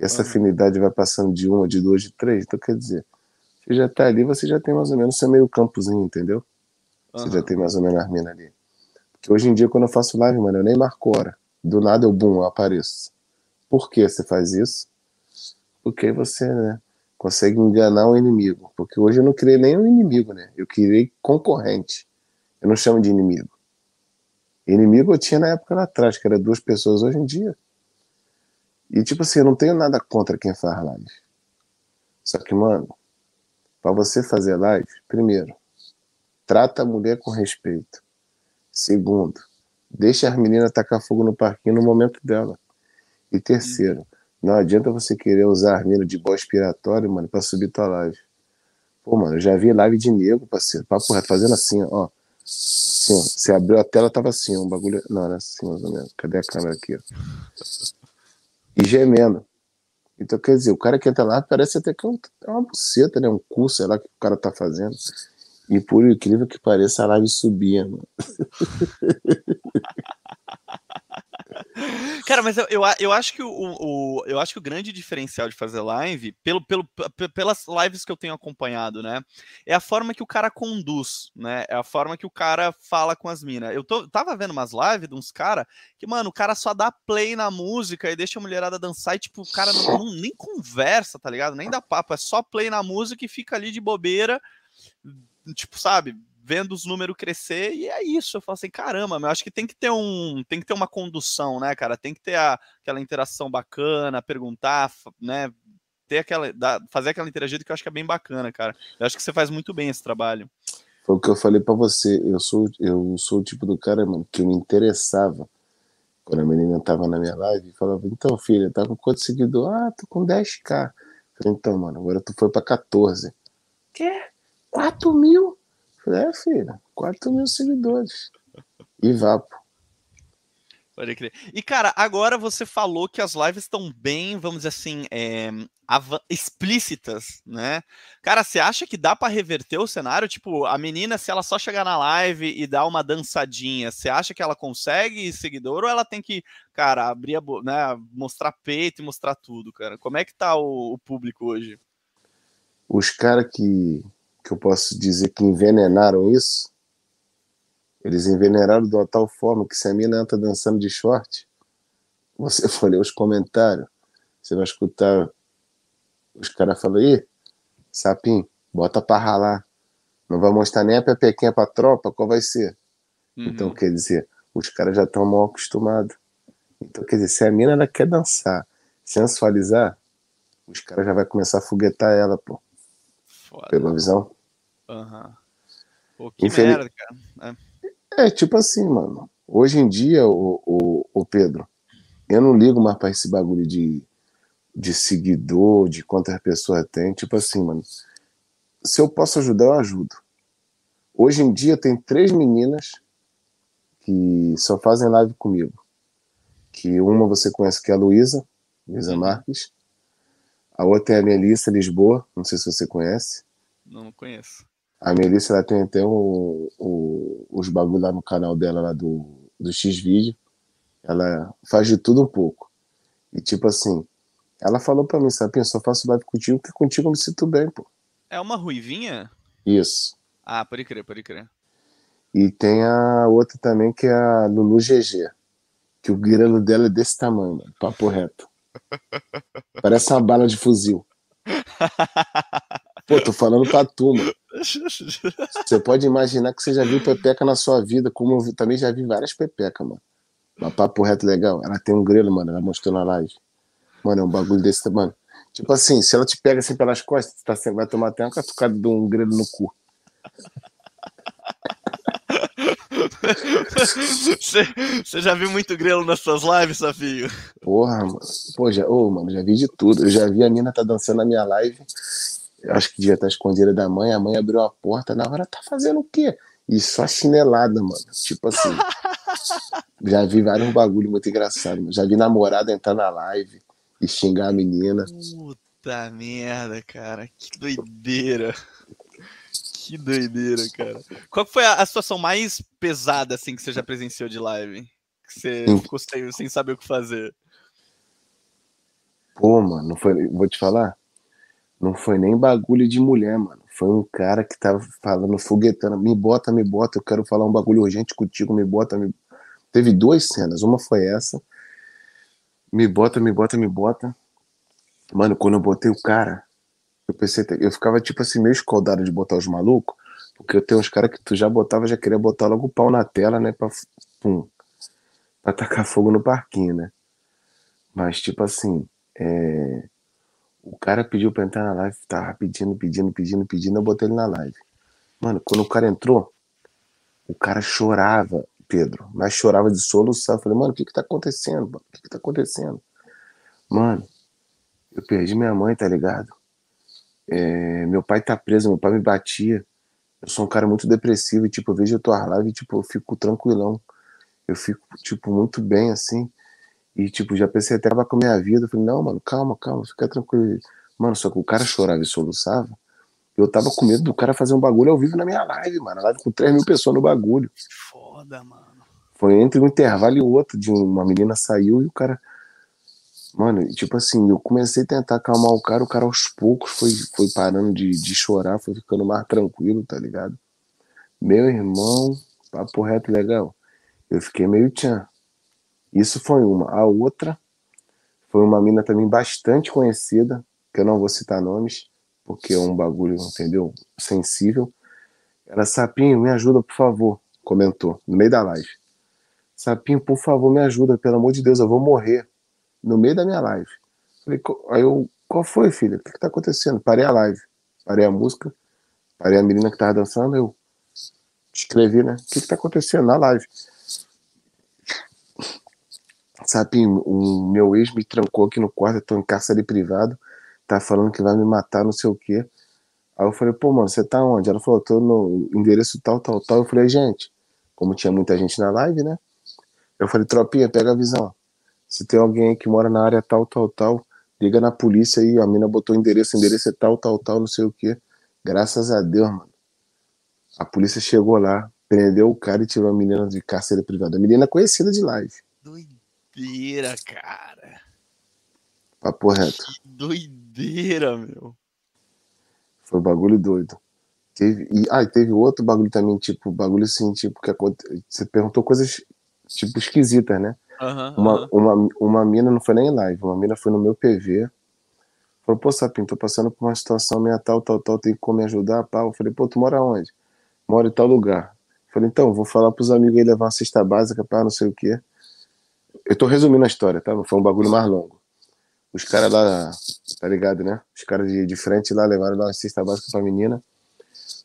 E essa afinidade vai passando de uma, de duas, de três. Então, quer dizer, você já tá ali, você já tem mais ou menos seu meio campozinho, entendeu? Você uhum. já tem mais ou menos a mina ali. Porque hoje em dia, quando eu faço live, mano, eu nem marco hora. Do nada eu, bum, eu apareço. Por que você faz isso? Porque você, né, consegue enganar o inimigo. Porque hoje eu não criei nem um inimigo, né? Eu criei concorrente. Eu não chamo de inimigo. Inimigo eu tinha na época lá atrás, que era duas pessoas hoje em dia. E tipo assim, eu não tenho nada contra quem faz live. Só que, mano, para você fazer live, primeiro, trata a mulher com respeito. Segundo, deixa as meninas tacar fogo no parquinho no momento dela. E terceiro, não adianta você querer usar as meninas de boa expiratório, mano, pra subir tua live. Pô, mano, eu já vi live de nego, parceiro, papo reto, fazendo assim, ó. Sim, você abriu a tela, tava assim, um bagulho. Não, era assim, mais ou menos. Cadê a câmera aqui? E gemendo. Então, quer dizer, o cara que entra lá parece até que é, é uma buceta, né? Um curso, sei lá, que o cara tá fazendo. E por incrível que pareça, a live subia, mano. <laughs> Cara, mas eu, eu, eu, acho que o, o, eu acho que o grande diferencial de fazer live, pelo, pelo, pelas lives que eu tenho acompanhado, né? É a forma que o cara conduz, né? É a forma que o cara fala com as minas. Eu tô, tava vendo umas lives de uns caras que, mano, o cara só dá play na música e deixa a mulherada dançar e, tipo, o cara não, não, nem conversa, tá ligado? Nem dá papo, é só play na música e fica ali de bobeira, tipo, sabe? Vendo os números crescer e é isso. Eu falo assim, caramba, eu acho que tem que ter um, tem que ter uma condução, né, cara? Tem que ter a, aquela interação bacana, perguntar, né? Ter aquela, fazer aquela interagida que eu acho que é bem bacana, cara. Eu acho que você faz muito bem esse trabalho. Foi o que eu falei para você. Eu sou, eu sou o tipo do cara, mano, que me interessava quando a menina tava na minha live e falava, então, filha, tá com quanto seguidor? Ah, tô com 10k. Falei, então, mano, agora tu foi pra 14. Quê? 4 mil? Falei, é, filha, 4 mil seguidores. E vapo. Pode crer. E, cara, agora você falou que as lives estão bem, vamos dizer assim, é, explícitas, né? Cara, você acha que dá para reverter o cenário? Tipo, a menina, se ela só chegar na live e dar uma dançadinha, você acha que ela consegue seguidor ou ela tem que, cara, abrir a né, mostrar peito e mostrar tudo, cara? Como é que tá o, o público hoje? Os caras que que eu posso dizer que envenenaram isso, eles envenenaram de uma tal forma que se a mina entra dançando de short, você <laughs> for ler os comentários, você vai escutar os caras falando, ih, sapinho, bota pra ralar. Não vai mostrar nem a pepequinha pra tropa, qual vai ser? Uhum. Então, quer dizer, os caras já estão mal acostumados. Então, quer dizer, se a mina ela quer dançar, sensualizar, os caras já vai começar a foguetar ela, pô. Foda. Pela visão? Aham. Uhum. Pô, que Infeliz... merda, cara. É. é. tipo assim, mano. Hoje em dia, o, o, o Pedro, eu não ligo mais pra esse bagulho de, de seguidor, de quantas pessoas tem. Tipo assim, mano. Se eu posso ajudar, eu ajudo. Hoje em dia tem três meninas que só fazem live comigo. Que uma você conhece que é a Luísa, Luísa uhum. Marques. A outra é a Melissa Lisboa, não sei se você conhece. Não conheço. A Melissa ela tem até o, o, os bagulho lá no canal dela, lá do, do X-Vídeo. Ela faz de tudo um pouco. E tipo assim, ela falou pra mim, sabe, só faço live contigo porque contigo eu me sinto bem, pô. É uma ruivinha? Isso. Ah, pode crer, pode crer. E tem a outra também que é a Lulu GG. Que o grelo dela é desse tamanho, mano, papo reto. Parece uma bala de fuzil. Pô, tô falando pra tu, mano. Você pode imaginar que você já viu pepeca na sua vida, como eu também já vi várias pepecas, mano. Uma papo reto legal. Ela tem um grelo, mano. Ela mostrou na live. Mano, é um bagulho desse, mano. Tipo assim, se ela te pega assim pelas costas, tá, vai tomar até uma catucada de um grelo no cu. Você já viu muito grelo nas suas lives, Safio? Porra, mano. Pô, já, oh, mano, já vi de tudo. Eu já vi a mina tá dançando na minha live. Acho que devia estar escondida da mãe. A mãe abriu a porta. Na hora, tá fazendo o quê? E só chinelada, mano. Tipo assim. <laughs> já vi vários bagulho muito engraçado. Mano. Já vi namorada entrar na live e xingar a menina. Puta merda, cara. Que doideira. Que doideira, cara. Qual foi a, a, situação mais pesada, assim, que você já presenciou de live? Que você hum. ficou sem, sem saber o que fazer? Pô, mano, não foi, vou te falar. Não foi nem bagulho de mulher, mano. Foi um cara que tava falando, foguetando, me bota, me bota, eu quero falar um bagulho urgente contigo, me bota, me... Teve duas cenas, uma foi essa, me bota, me bota, me bota. Mano, quando eu botei o cara, eu pensei, eu ficava tipo assim, meio escaldado de botar os malucos, porque eu tenho uns caras que tu já botava, já queria botar logo o pau na tela, né, pra, pum, pra tacar fogo no parquinho, né. Mas, tipo assim, é... o cara pediu pra entrar na live, tava pedindo, pedindo, pedindo, pedindo, eu botei ele na live. Mano, quando o cara entrou, o cara chorava, Pedro, mas chorava de soluçar. Eu falei, mano, o que que tá acontecendo? O que que tá acontecendo? Mano, eu perdi minha mãe, tá ligado? É, meu pai tá preso, meu pai me batia. Eu sou um cara muito depressivo, e, tipo, eu vejo a tua live e, tipo, eu fico tranquilão. Eu fico, tipo, muito bem, assim. E, tipo, já pensei até acabar com a minha vida. Eu falei, não, mano, calma, calma, fica tranquilo. Mano, só que o cara chorava e soluçava. Eu tava com medo do cara fazer um bagulho ao vivo na minha live, mano. Live com 3 mil pessoas no bagulho. Foda, mano. Foi entre um intervalo e outro, de uma menina saiu e o cara. Mano, tipo assim, eu comecei a tentar acalmar o cara, o cara aos poucos foi, foi parando de, de chorar, foi ficando mais tranquilo, tá ligado? Meu irmão, papo reto legal. Eu fiquei meio tchan. Isso foi uma. A outra foi uma mina também bastante conhecida, que eu não vou citar nomes, porque é um bagulho, entendeu? Sensível. Ela, Sapinho, me ajuda, por favor, comentou, no meio da live. Sapinho, por favor, me ajuda, pelo amor de Deus, eu vou morrer. No meio da minha live. Falei, aí eu, qual foi, filha? O que, que tá acontecendo? Parei a live, parei a música, parei a menina que tava dançando, eu escrevi, né? O que, que tá acontecendo na live? Sapinho, o meu ex me trancou aqui no quarto, eu tô em cárcere privado, tá falando que vai me matar, não sei o quê. Aí eu falei, pô, mano, você tá onde? Ela falou, tô no endereço tal, tal, tal. Eu falei, gente, como tinha muita gente na live, né? Eu falei, tropinha, pega a visão. Se tem alguém que mora na área tal, tal, tal, liga na polícia aí. A mina botou endereço, endereço é tal, tal, tal, não sei o quê. Graças a Deus, mano. A polícia chegou lá, prendeu o cara e tirou a menina de cárcere privado. A menina conhecida de live. Doideira, cara. Papo reto. Que doideira, meu. Foi um bagulho doido. Teve, e, ah, e teve outro bagulho também, tipo, bagulho assim, tipo, que você perguntou coisas, tipo, esquisitas, né? Uhum, uma, uhum. uma, uma mina não foi nem em live, uma mina foi no meu PV. Falou, pô, Sapinho, tô passando por uma situação minha tal, tal, tal, tem como me ajudar, pá. Eu falei, pô, tu mora onde? Moro em tal lugar. falei, então, vou falar pros amigos aí levar uma cesta básica, pá, não sei o quê. Eu tô resumindo a história, tá? Foi um bagulho mais longo. Os caras lá, tá ligado, né? Os caras de, de frente lá levaram lá uma cesta básica pra menina.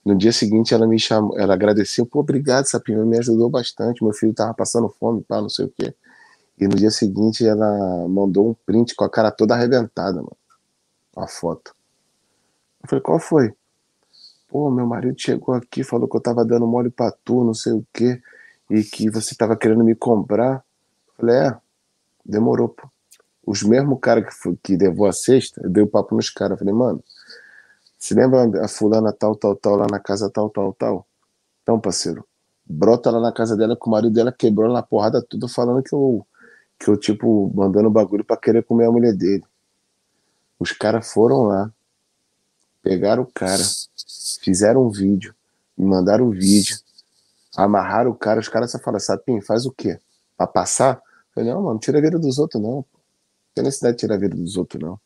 No dia seguinte ela me chamou, ela agradeceu, pô, obrigado, Sapinho, me ajudou bastante. Meu filho tava passando fome, pá, não sei o quê. E no dia seguinte ela mandou um print com a cara toda arrebentada, mano. Uma foto. Eu falei, qual foi? Pô, meu marido chegou aqui, falou que eu tava dando mole pra tu, não sei o quê, e que você tava querendo me comprar. Eu falei, é, demorou, pô. Os mesmos caras que, que levou a cesta, eu dei o papo nos caras. Falei, mano, se lembra a fulana tal, tal, tal, lá na casa tal, tal, tal? Então, parceiro, brota lá na casa dela que o marido dela quebrou na porrada tudo falando que eu, que eu, tipo, mandando bagulho pra querer comer a mulher dele. Os caras foram lá, pegaram o cara, fizeram um vídeo, me mandaram o vídeo, amarraram o cara, os caras só falam, Sapinho, faz o quê? Pra passar? Eu falei, não, mano, tira a vida dos outros, não. Não tem necessidade de tirar a vida dos outros, não.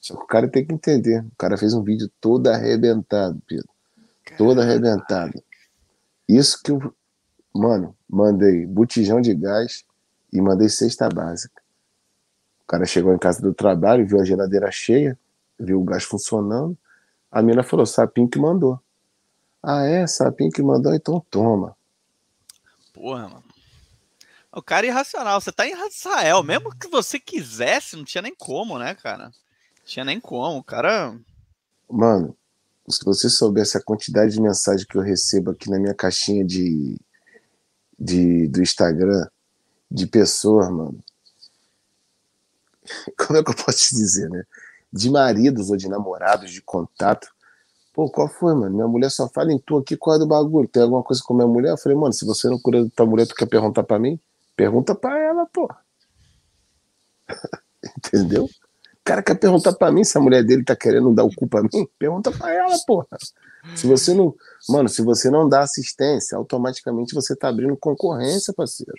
Só que o cara tem que entender. O cara fez um vídeo todo arrebentado, Pedro. Todo arrebentado. Isso que eu, mano, mandei botijão de gás e mandei cesta básica. O cara chegou em casa do trabalho, viu a geladeira cheia, viu o gás funcionando. A mina falou, Sapinho que mandou. Ah, é? Sapinho que mandou? Então toma. Porra, mano. O cara é irracional. Você tá em Israel. Mesmo que você quisesse, não tinha nem como, né, cara? Não tinha nem como. O cara. Mano, se você soubesse a quantidade de mensagem que eu recebo aqui na minha caixinha de, de do Instagram de pessoas, mano. <laughs> Como é que eu posso te dizer, né? De maridos ou de namorados, de contato. Pô, qual foi, mano? Minha mulher só fala em tu aqui, qual é do bagulho? Tem alguma coisa com minha mulher? Eu falei, mano, se você não cura da tua mulher, tu quer perguntar pra mim? Pergunta pra ela, pô. <laughs> Entendeu? O cara quer perguntar pra mim se a mulher dele tá querendo dar o cu pra mim? Pergunta pra ela, porra. Se você não. Mano, se você não dá assistência, automaticamente você tá abrindo concorrência, parceiro.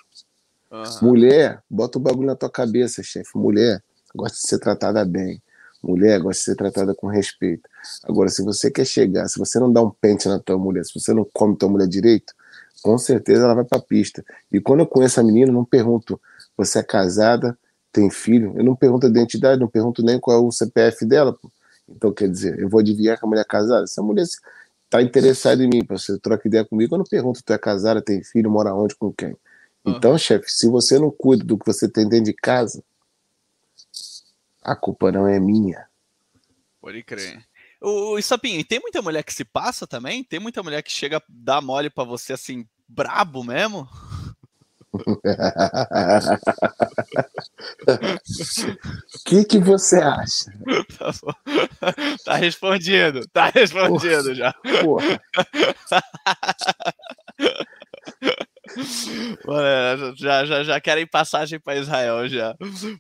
Aham. Mulher, bota o bagulho na tua cabeça, chefe. Mulher gosta de ser tratada bem. Mulher gosta de ser tratada com respeito. Agora, se você quer chegar, se você não dá um pente na tua mulher, se você não come tua mulher direito, com certeza ela vai pra pista. E quando eu conheço a menina, eu não pergunto, você é casada, tem filho? Eu não pergunto a identidade, não pergunto nem qual é o CPF dela, pô. Então, quer dizer, eu vou adivinhar que a mulher é casada? Se a mulher tá interessada em mim, pra você troca ideia comigo, eu não pergunto, tu é casada, tem filho, mora onde, com quem? Então, chefe, se você não cuida do que você tem dentro de casa, a culpa não é minha. Pode crer. O, o Sapinho, e tem muita mulher que se passa também? Tem muita mulher que chega a dar mole pra você assim, brabo mesmo? O <laughs> que, que você acha? <laughs> Tá, tá respondido, tá respondido já. Porra, <laughs> Mano, Já, já, já querem passagem para Israel já.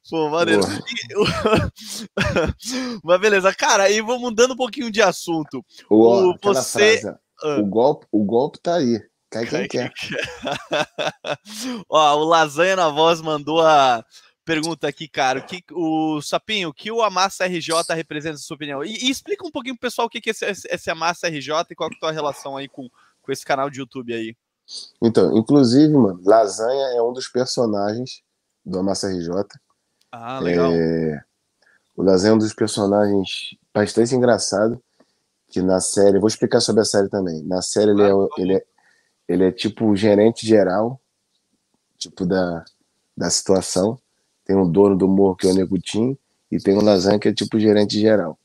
Pô, maneiro. <laughs> Mas beleza, cara, e vamos mudando um pouquinho de assunto. O, você. Frase, ah. o, golpe, o golpe tá aí. Cai quem quer. <laughs> Ó, o Lasanha na Voz mandou a pergunta aqui, cara. O, que, o Sapinho, o que o Amassa RJ representa, na sua opinião? E, e, explica um pouquinho pro pessoal o que, que é esse, esse Amassa RJ e qual que é a tua relação aí com, com esse canal de YouTube aí. Então, inclusive, mano, Lasanha é um dos personagens do Amassa RJ. Ah, legal. É... O Lasanha é um dos personagens bastante engraçado que na série, vou explicar sobre a série também. Na série ele, é, ele, é, ele é tipo gerente geral, tipo da, da situação. Tem o dono do morro que é o Negutim e tem o Lasanha que é tipo gerente geral.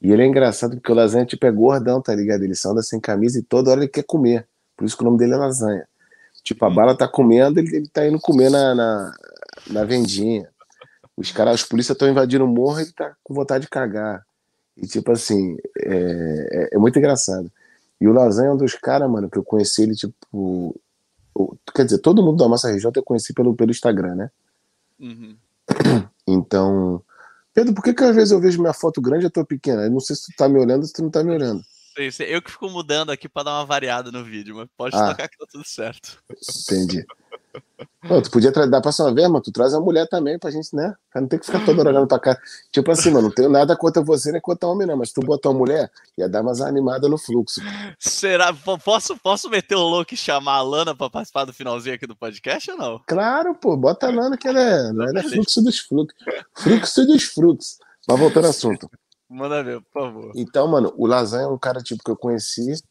E ele é engraçado porque o Lasanha tipo é gordão, tá ligado? Ele só anda sem camisa e toda hora ele quer comer. Por isso que o nome dele é Lasanha. Tipo, a bala tá comendo, ele, ele tá indo comer na, na, na vendinha. Os caras, os polícias estão invadindo o morro ele tá com vontade de cagar. E tipo assim, é, é, é muito engraçado. E o Lasanha é um dos caras, mano, que eu conheci ele, tipo. Quer dizer, todo mundo da Massa RJ eu conheci pelo, pelo Instagram, né? Uhum. <clears throat> Então. Pedro, por que, que às vezes eu vejo minha foto grande e eu tô pequena? Eu não sei se tu tá me olhando ou se tu não tá me olhando. Eu que fico mudando aqui para dar uma variada no vídeo, mas pode ah, tocar que tá tudo certo. Entendi. Pô, tu podia dar pra sua vez, mano. Tu traz a mulher também pra gente, né? Pra não ter que ficar toda hora olhando pra cá. Tipo assim, mano, não tenho nada contra você nem contra homem, não. Mas tu botar uma mulher, ia dar umas animadas no fluxo. Será? Posso, posso meter o louco e chamar a Lana pra participar do finalzinho aqui do podcast ou não? Claro, pô. Bota a Lana que ela é, ela é fluxo dos fluxos. Fluxo dos frutos. Mas voltando ao assunto. Manda ver, por favor. Então, mano, o Lasanha é um cara, tipo, que eu conheci.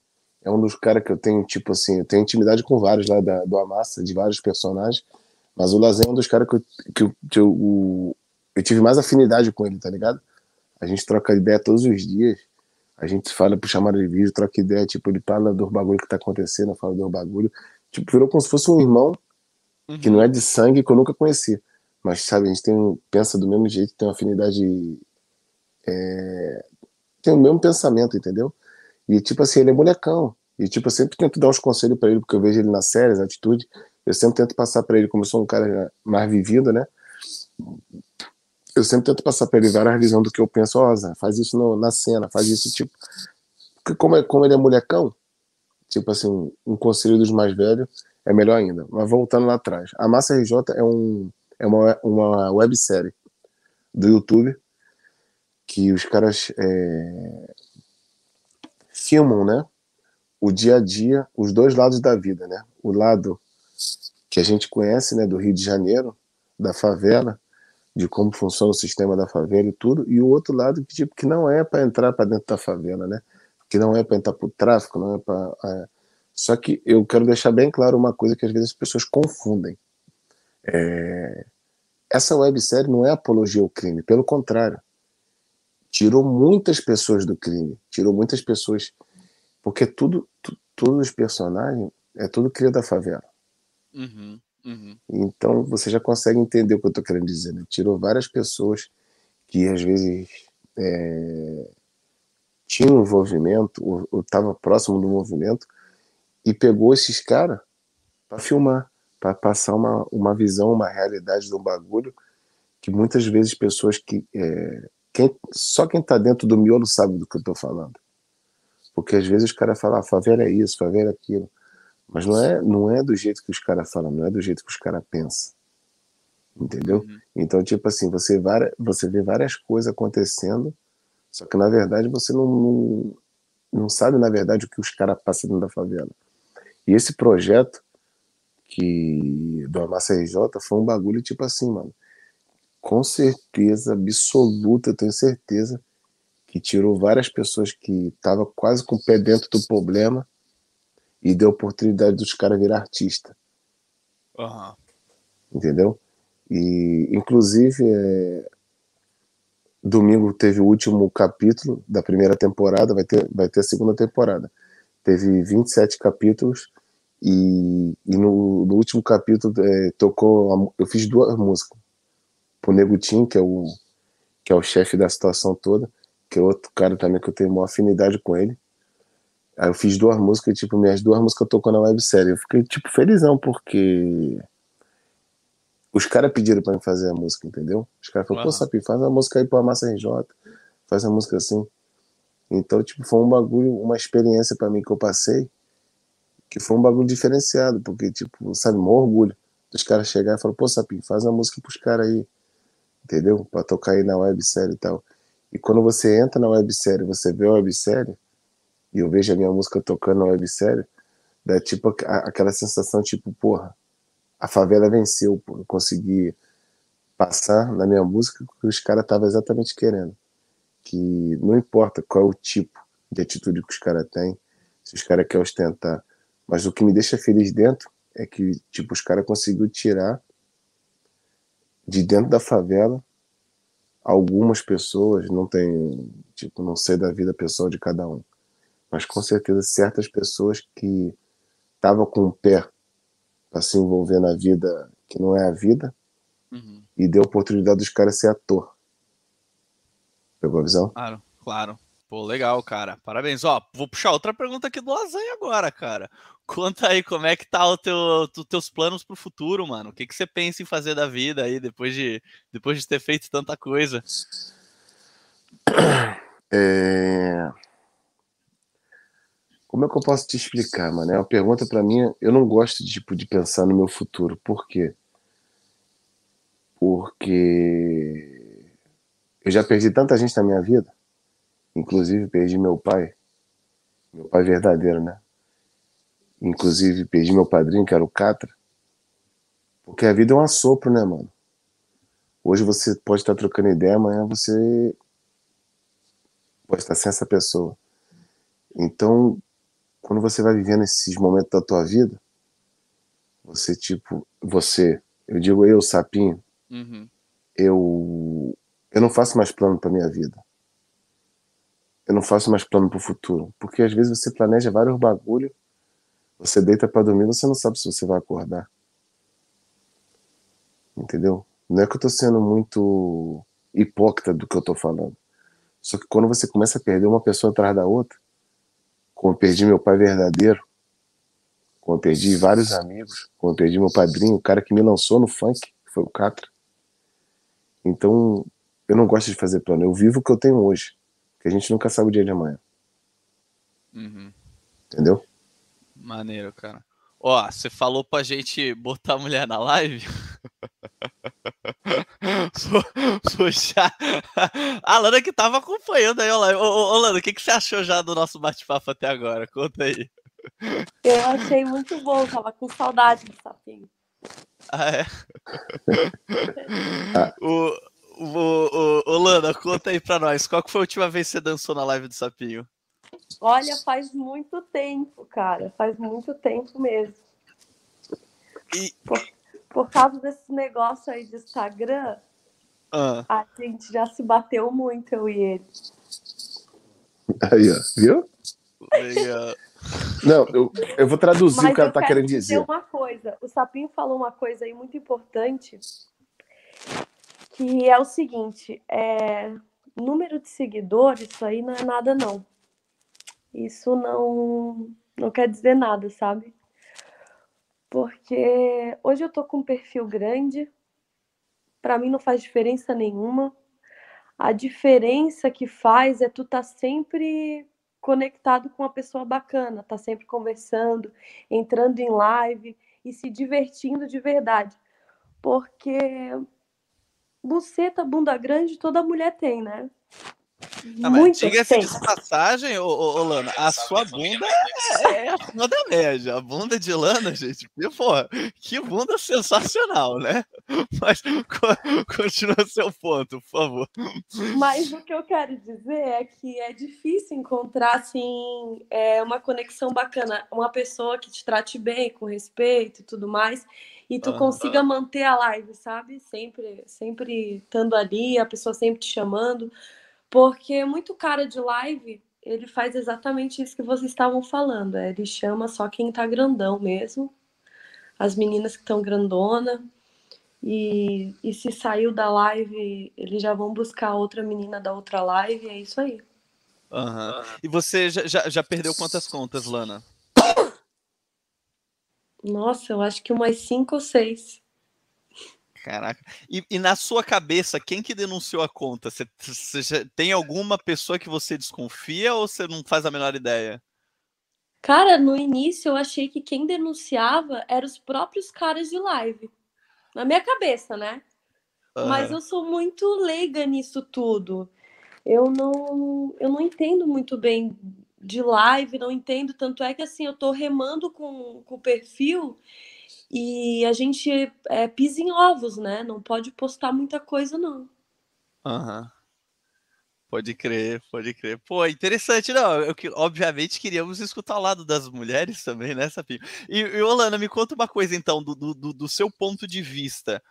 É um dos caras que eu tenho, tipo assim, eu tenho intimidade com vários lá da, do Amassa, de vários personagens. Mas o Lasanha é um dos caras que, eu, que, eu, que eu, eu tive mais afinidade com ele, tá ligado? A gente troca ideia todos os dias. A gente fala por chamada de vídeo, troca ideia, tipo, ele fala do bagulho que tá acontecendo, fala do bagulho. Tipo, virou como se fosse um irmão uhum. que não é de sangue, que eu nunca conheci. Mas, sabe, a gente tem, pensa do mesmo jeito, tem uma afinidade é, tem o mesmo pensamento, entendeu? E, tipo assim, ele é molecão. E, tipo, eu sempre tento dar uns conselhos para ele, porque eu vejo ele nas séries, na atitude. Eu sempre tento passar para ele, como eu sou um cara mais vivido, né? Eu sempre tento passar para ele várias visões do que eu penso. Ó, oh, faz isso no, na cena, faz isso, tipo. Porque como, é, como ele é molecão, tipo assim, um conselho dos mais velhos é melhor ainda. Mas voltando lá atrás. A Massa RJ é, um, é uma, uma websérie do YouTube que os caras é, filmam, né? O dia a dia, os dois lados da vida, né? O lado que a gente conhece, né, do Rio de Janeiro, da favela, de como funciona o sistema da favela e tudo, e o outro lado que tipo que não é para entrar para dentro da favela, né? Que não é para entrar para o tráfico, não é para é... só que eu quero deixar bem claro uma coisa que às vezes as pessoas confundem. É... Essa websérie não é apologia ao crime, pelo contrário tirou muitas pessoas do crime, tirou muitas pessoas, porque tudo, tu, todos os personagens é tudo cria da favela. Uhum, uhum. Então você já consegue entender o que eu estou querendo dizer, né? Tirou várias pessoas que às vezes é, tinham envolvimento ou estava próximo do movimento e pegou esses caras para filmar, para passar uma, uma visão, uma realidade do bagulho que muitas vezes pessoas que é, quem, só quem está dentro do miolo sabe do que eu estou falando. Porque às vezes os caras falam, ah, favela é isso, favela é aquilo. Mas não é, não é do jeito que os caras falam, não é do jeito que os caras pensam. Entendeu? Uhum. Então, tipo assim, você, várias, você vê várias coisas acontecendo, só que na verdade você não, não, não sabe, na verdade, o que os caras passam dentro da favela. E esse projeto que do Amassa RJ foi um bagulho tipo assim, mano com certeza absoluta, eu tenho certeza que tirou várias pessoas que estavam quase com o pé dentro do problema e deu oportunidade dos caras virar artista. Uhum. Entendeu? E, inclusive, é... domingo teve o último capítulo da primeira temporada, vai ter, vai ter a segunda temporada. Teve 27 capítulos e, e no, no último capítulo é, tocou. Eu fiz duas músicas pro Negutin, que é o que é o chefe da situação toda, que é outro cara também que eu tenho uma afinidade com ele. Aí eu fiz duas músicas, tipo, minhas duas músicas tocou na websérie. Eu fiquei, tipo, felizão, porque Os caras pediram pra mim fazer a música, entendeu? Os caras falaram, Aham. pô, Sapi, faz uma música aí pra Massa RJ, faz uma música assim. Então, tipo, foi um bagulho, uma experiência pra mim que eu passei, que foi um bagulho diferenciado, porque, tipo, sabe, um orgulho dos caras chegarem e falar, pô, Sapi, faz uma música pros caras aí, entendeu? Pra tocar aí na websérie e tal. E quando você entra na websérie, você vê a websérie, e eu vejo a minha música tocando na websérie, dá tipo aquela sensação, tipo, porra, a favela venceu, pô, eu consegui passar na minha música o que os caras estavam exatamente querendo. Que não importa qual é o tipo de atitude que os caras têm, se os caras querem ostentar, mas o que me deixa feliz dentro é que, tipo, os caras conseguiram tirar de dentro da favela algumas pessoas, não tem, tipo, não sei da vida pessoal de cada um, mas com certeza certas pessoas que estavam com o pé para se envolver na vida que não é a vida Uhum. e deu a oportunidade dos caras ser ator. Pegou a visão? Claro, claro. Pô, legal, cara. Parabéns. Ó, vou puxar outra pergunta aqui do Lasanha agora, cara. <laughs> Conta aí como é que tá o teu, teus planos pro futuro, mano. O que, que você pensa em fazer da vida aí depois de, depois de ter feito tanta coisa? <clears throat> É... Como é que eu posso te explicar, mano? É uma pergunta pra mim. Eu não gosto tipo, de pensar no meu futuro. Por quê? Porque eu já perdi tanta gente na minha vida. Inclusive perdi meu pai. Meu pai verdadeiro, né? Inclusive perdi meu padrinho, que era o Catra. Porque a vida é um assopro, né, mano? Hoje você pode estar trocando ideia, amanhã você pode estar sem essa pessoa. Então, quando você vai vivendo esses momentos da tua vida, você, tipo, você, eu digo eu, sapinho, Uhum. eu, eu não faço mais plano pra minha vida. Eu não faço mais plano pro futuro. Porque às vezes você planeja vários bagulho, você deita pra dormir, você não sabe se você vai acordar. Entendeu? Não é que eu tô sendo muito hipócrita do que eu tô falando. Só que quando você começa a perder uma pessoa atrás da outra, como eu perdi meu pai verdadeiro, como eu perdi vários amigos, como eu perdi meu padrinho, o cara que me lançou no funk, que foi o Catra. Então, eu não gosto de fazer plano. Eu vivo o que eu tenho hoje. Porque a gente nunca sabe o dia de amanhã. Uhum. Entendeu? Maneiro, cara. Ó, você falou pra gente botar a mulher na live? <laughs> Pu- Puxar. A Lana que tava acompanhando aí, live. Ô, ô, ô, Lana, o que, que você achou já do nosso bate-papo até agora? Conta aí. Eu achei muito bom, tava com saudade do sapinho. Ah, é? o, o, o, o, Lana, conta aí pra nós. Qual que foi a última vez que você dançou na live do Sapinho? Olha, faz muito tempo, cara. Faz muito tempo mesmo. E... Por, por causa desse negócio aí de Instagram, Ah, a gente já se bateu muito, eu e ele. Aí, ó. Viu? legal. Não, eu, eu vou traduzir o Mas que ela tá quero querendo dizer dizer. uma coisa. O Sapinho falou uma coisa aí muito importante, que é o seguinte, é, número de seguidores, isso aí não é nada não. Isso não, não quer dizer nada, sabe? Porque hoje eu tô com um perfil grande, pra mim não faz diferença nenhuma. A diferença que faz é tu tá sempre conectado com uma pessoa bacana, tá sempre conversando, entrando em live e se divertindo de verdade. Porque buceta, bunda grande, toda mulher tem, né? Mas Muitas diga-se de passagem, ô, ô, Lana, a sua bunda é, é acima da média. A bunda de Lana, gente, porra, que bunda sensacional, né? Mas co- continua seu ponto, por favor. Mas o que eu quero dizer é que é difícil encontrar assim é, uma conexão bacana, uma pessoa que te trate bem, com respeito e tudo mais, e tu consiga manter a live, sabe? Sempre, sempre estando ali, a pessoa sempre te chamando, porque muito cara de live ele faz exatamente isso que vocês estavam falando, é, ele chama só quem tá grandão mesmo, as meninas que estão grandona. E, e se saiu da live, eles já vão buscar outra menina da outra live, é isso aí. Aham. E você já, já, já perdeu quantas contas, Lana? Nossa, eu acho que umas cinco ou seis. Caraca. E, e, na sua cabeça, quem que denunciou a conta? Você, você tem alguma pessoa que você desconfia ou você não faz a menor ideia? Cara, no início eu achei que quem denunciava eram os próprios caras de live. Na minha cabeça, né? Mas eu sou muito leiga nisso tudo. Eu não, eu não entendo muito bem de live, não entendo. Tanto é que assim, eu tô remando com, com o perfil e a gente é, pisa em ovos, né? Não pode postar muita coisa, não. Aham. Uhum. Pode crer, pode crer. Pô, interessante, não. Eu, obviamente queríamos escutar o lado das mulheres também, né, Sapinho? E, e Olana, me conta uma coisa então, do, do, do seu ponto de vista.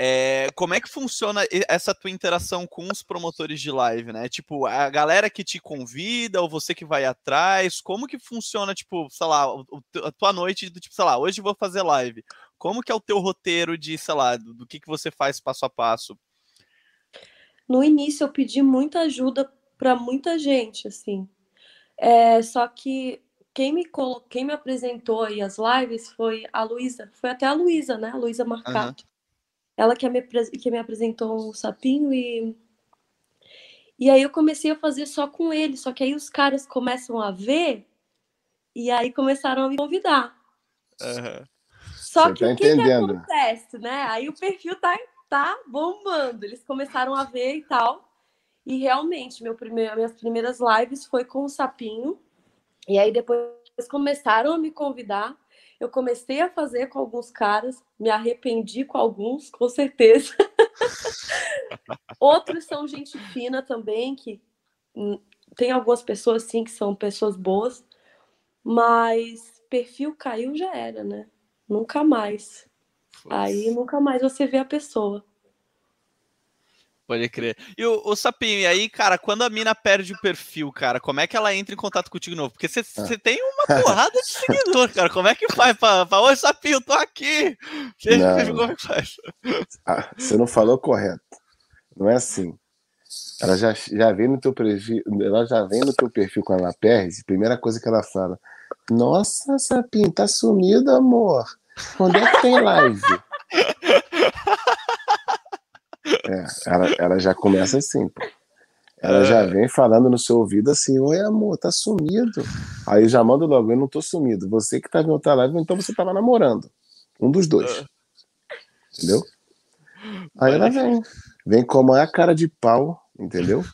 É, como é que funciona essa tua interação com os promotores de live, né? Tipo, a galera que te convida ou você que vai atrás, como que funciona, tipo, sei lá, a tua noite do tipo, sei lá, hoje vou fazer live. Como que é o teu roteiro de, sei lá, do, do que, que você faz passo a passo? No início eu pedi muita ajuda para muita gente, assim. É, só que quem me, colo... quem me apresentou aí as lives foi a Luísa, foi até a Luísa, né? A Luísa Marcato. Uhum. Ela que me, que me apresentou um sapinho e. E aí eu comecei a fazer só com ele, só que aí os caras começam a ver e aí começaram a me convidar. Uhum. Só Você que tá o que, que, acontece, né? Aí o perfil tá, tá bombando. Eles começaram a ver e tal. E realmente, meu primeiro, minhas primeiras lives foi com o sapinho. E aí depois começaram a me convidar. Eu comecei a fazer com alguns caras, me arrependi com alguns, com certeza. <laughs> Outros são gente fina também, que tem algumas pessoas sim que são pessoas boas, mas perfil caiu já era, né? Nunca mais. Aí nunca mais você vê a pessoa. Pode crer. E o, o Sapinho, e aí, cara, quando a mina perde o perfil, cara, como é que ela entra em contato contigo de novo? Porque você ah. tem uma porrada de seguidor, cara. Como é que faz pra, pra oi, Sapinho, tô aqui? Você, não. <laughs> Como é que faz? Ah, você não falou correto. Não é assim. Ela já, já vem no teu perfil, ela já vem no teu perfil quando ela perde, primeira coisa que ela fala: Nossa, Sapinho, tá sumido, amor. Quando é que tem live? É, ela, ela já começa assim, pô. Ela já é. vem falando no seu ouvido assim: Oi, amor, tá sumido. Aí já manda logo: Eu não tô sumido. Você que tá vendo outra live, então você tava namorando. Um dos dois. É. Entendeu? Aí ela vem. Vem como é a cara de pau, entendeu?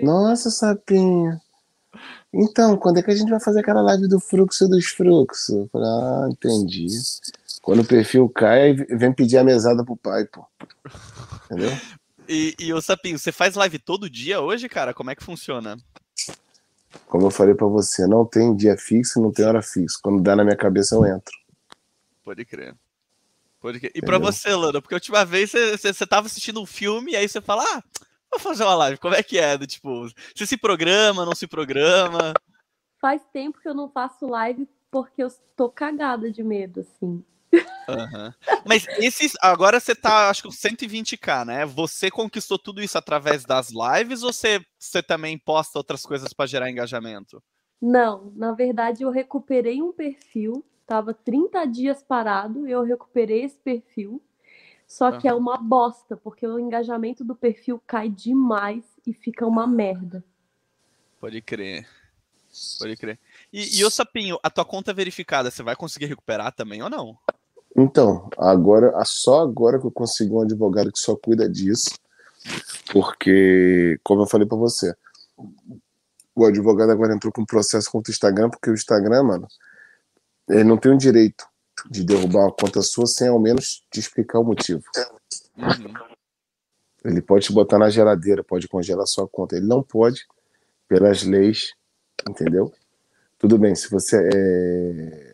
Nossa, sapinha. Então, quando é que a gente vai fazer aquela live do fluxo dos fluxos? Ah, entendi. Quando o perfil cai, vem pedir a mesada pro pai, pô. Entendeu? <laughs> E, e o Sapinho, você faz live todo dia hoje, cara? Como é que funciona? Como eu falei para você, não tem dia fixo, não tem hora fixa. Quando dá na minha cabeça, eu entro. Pode crer. Pode crer. E para você, Lana, porque a última vez você, você, você tava assistindo um filme e aí você fala, ah, vou fazer uma live. Como é que é? Tipo, você se programa, não se programa? Faz tempo que eu não faço live porque eu tô cagada de medo, assim. Uhum. Mas esses, agora você tá, acho que 120k, né? Você conquistou tudo isso através das lives ou você, você também posta outras coisas para gerar engajamento? Não, na verdade eu recuperei um perfil, tava 30 dias parado, eu recuperei esse perfil. Só uhum. que é uma bosta, porque o engajamento do perfil cai demais e fica uma merda. Pode crer. Pode crer. E, e o Sapinho, a tua conta verificada, você vai conseguir recuperar também ou não? Então, agora, só agora que eu consegui um advogado que só cuida disso, porque, como eu falei para você, o advogado agora entrou com um processo contra o Instagram, porque o Instagram, mano, ele não tem o direito de derrubar uma conta sua sem ao menos te explicar o motivo. Uhum. Ele pode te botar na geladeira, pode congelar sua conta. Ele não pode, pelas leis, entendeu? Tudo bem, se você é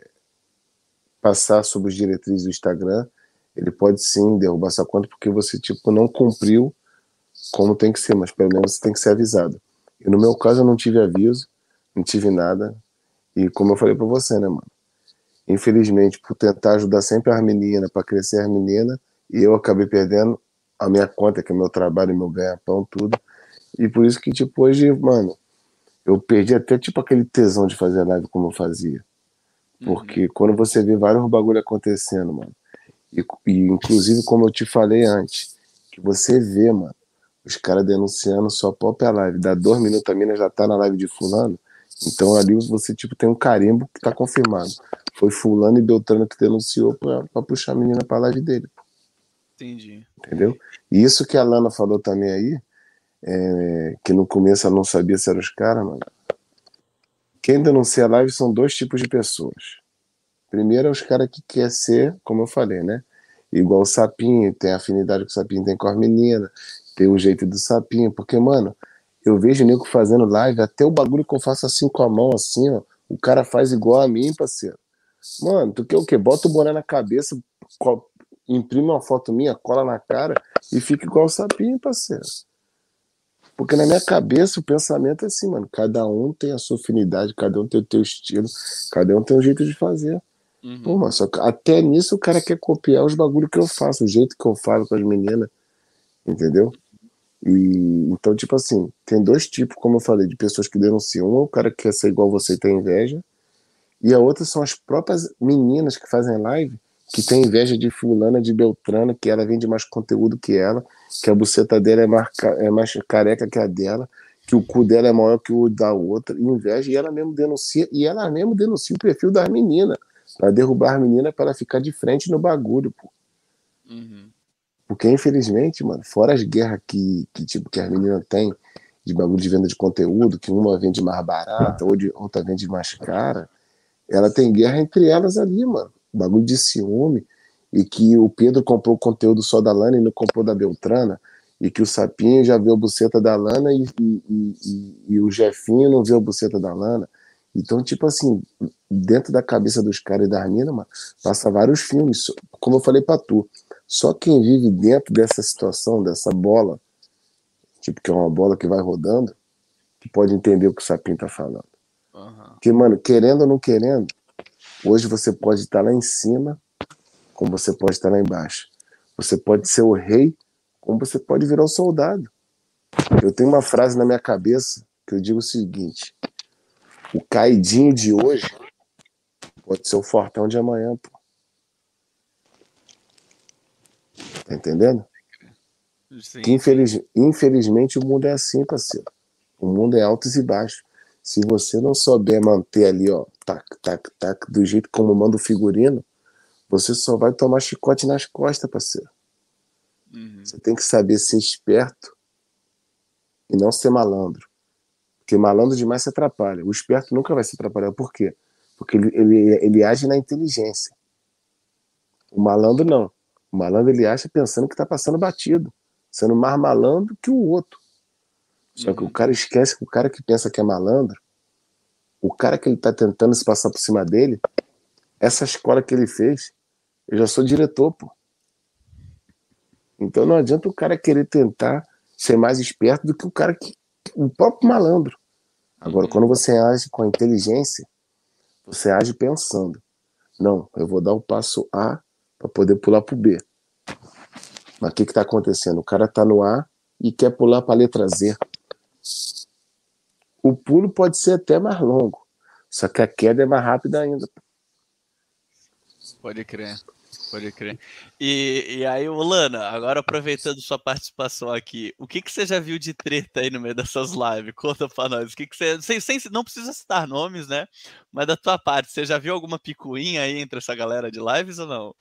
passar sobre as diretrizes do Instagram, ele pode sim derrubar sua conta porque você tipo não cumpriu como tem que ser, mas pelo menos você tem que ser avisado. E no meu caso eu não tive aviso, não tive nada. E como eu falei para você, né, mano? Infelizmente, por tentar ajudar sempre as meninas, para crescer as meninas, e eu acabei perdendo a minha conta, que é meu trabalho, meu ganha-pão, tudo. E por isso que, tipo, hoje, mano, eu perdi até, tipo, aquele tesão de fazer live como eu fazia. Porque uhum. quando você vê vários bagulho acontecendo, mano, E, e, inclusive, como eu te falei antes, que você vê, mano, os caras denunciando sua própria live. Dá dois minutos a mina já tá na live de fulano. Então ali você tipo tem um carimbo que tá confirmado. Foi fulano e Beltrano que denunciou pra, pra puxar a menina pra live dele. Entendi. Entendeu? E isso que a Lana falou também aí, é, que no começo ela não sabia se eram os caras, mano. Quem denuncia a live são dois tipos de pessoas. Primeiro é os caras que quer ser, como eu falei, né? Igual o sapinho, tem afinidade que o sapinho tem com as meninas, tem o jeito do sapinho, porque, mano, eu vejo o Nico fazendo live, até o bagulho que eu faço assim com a mão, assim, ó, o cara faz igual a mim, parceiro. Mano, tu quer o quê? Bota o boné na cabeça, imprime uma foto minha, cola na cara e fica igual o sapinho, parceiro. Porque na minha cabeça o pensamento é assim, mano. Cada um tem a sua afinidade, cada um tem o seu estilo, cada um tem um jeito de fazer. Uhum. Pô, mas só que até nisso o cara quer copiar os bagulhos que eu faço, o jeito que eu falo com as meninas, entendeu? E então, tipo assim, tem dois tipos, como eu falei, de pessoas que denunciam. Um é o cara que quer ser igual você e tem inveja, e a outra são as próprias meninas que fazem live que tem inveja de fulana, de Beltrana, que ela vende mais conteúdo que ela, que a buceta dela é mais, é mais careca que a dela, que o cu dela é maior que o da outra, e inveja, e ela mesmo denuncia, e ela mesmo denuncia o perfil das meninas para derrubar a menina para ela ficar de frente no bagulho, pô. Uhum. Porque, infelizmente, mano, fora as guerras que, que, tipo, que as meninas têm de bagulho de venda de conteúdo, que uma vende mais barata, ou de, outra vende mais cara, ela tem guerra entre elas ali, mano. Bagulho de ciúme. E que o Pedro comprou o conteúdo só da Lana e não comprou da Beltrana. E que o Sapinho já viu a buceta da Lana e, e, e, e o Jefinho não viu a buceta da Lana. Então, tipo assim, dentro da cabeça dos caras e das minas, mano, passa vários filmes. Como eu falei pra tu, só quem vive dentro dessa situação, dessa bola, tipo, que é uma bola que vai rodando, que pode entender o que o Sapinho tá falando. Uhum. Porque, mano, querendo ou não querendo, hoje você pode estar lá em cima, como você pode estar lá embaixo. Você pode ser o rei, como você pode virar o soldado. Eu tenho uma frase na minha cabeça que eu digo o seguinte: o caidinho de hoje pode ser o fortão de amanhã, pô. Tá entendendo? Infeliz... Infelizmente o mundo é assim, parceiro. O mundo é altos e baixos. Se você não souber manter ali, ó, tac, tac, tac, do jeito como manda o figurino, você só vai tomar chicote nas costas, parceiro. Uhum. Você tem que saber ser esperto e não ser malandro. Porque malandro demais se atrapalha. O esperto nunca vai se atrapalhar. Por quê? Porque ele, ele, ele age na inteligência. O malandro não. O malandro ele acha pensando que está passando batido, sendo mais malandro que o outro. Só que o uhum. cara esquece que o cara que pensa que é malandro, o cara que ele está tentando se passar por cima dele, essa escola que ele fez, eu já sou diretor, pô. Então não adianta o cara querer tentar ser mais esperto do que o cara que. o próprio malandro. Agora, uhum. quando você age com a inteligência, você age pensando. Não, eu vou dar o passo A para poder pular para o B. Mas o que está acontecendo? O cara está no A e quer pular para a letra Z. O pulo pode ser até mais longo, só que a queda é mais rápida ainda. Pode crer. Pode crer. E, e aí, Lana, agora aproveitando sua participação aqui, o que, que você já viu de treta aí no meio dessas lives? <laughs> Conta pra nós. O que, que você. Sem, sem, não precisa citar nomes, né? Mas da tua parte, você já viu alguma picuinha aí entre essa galera de lives ou não?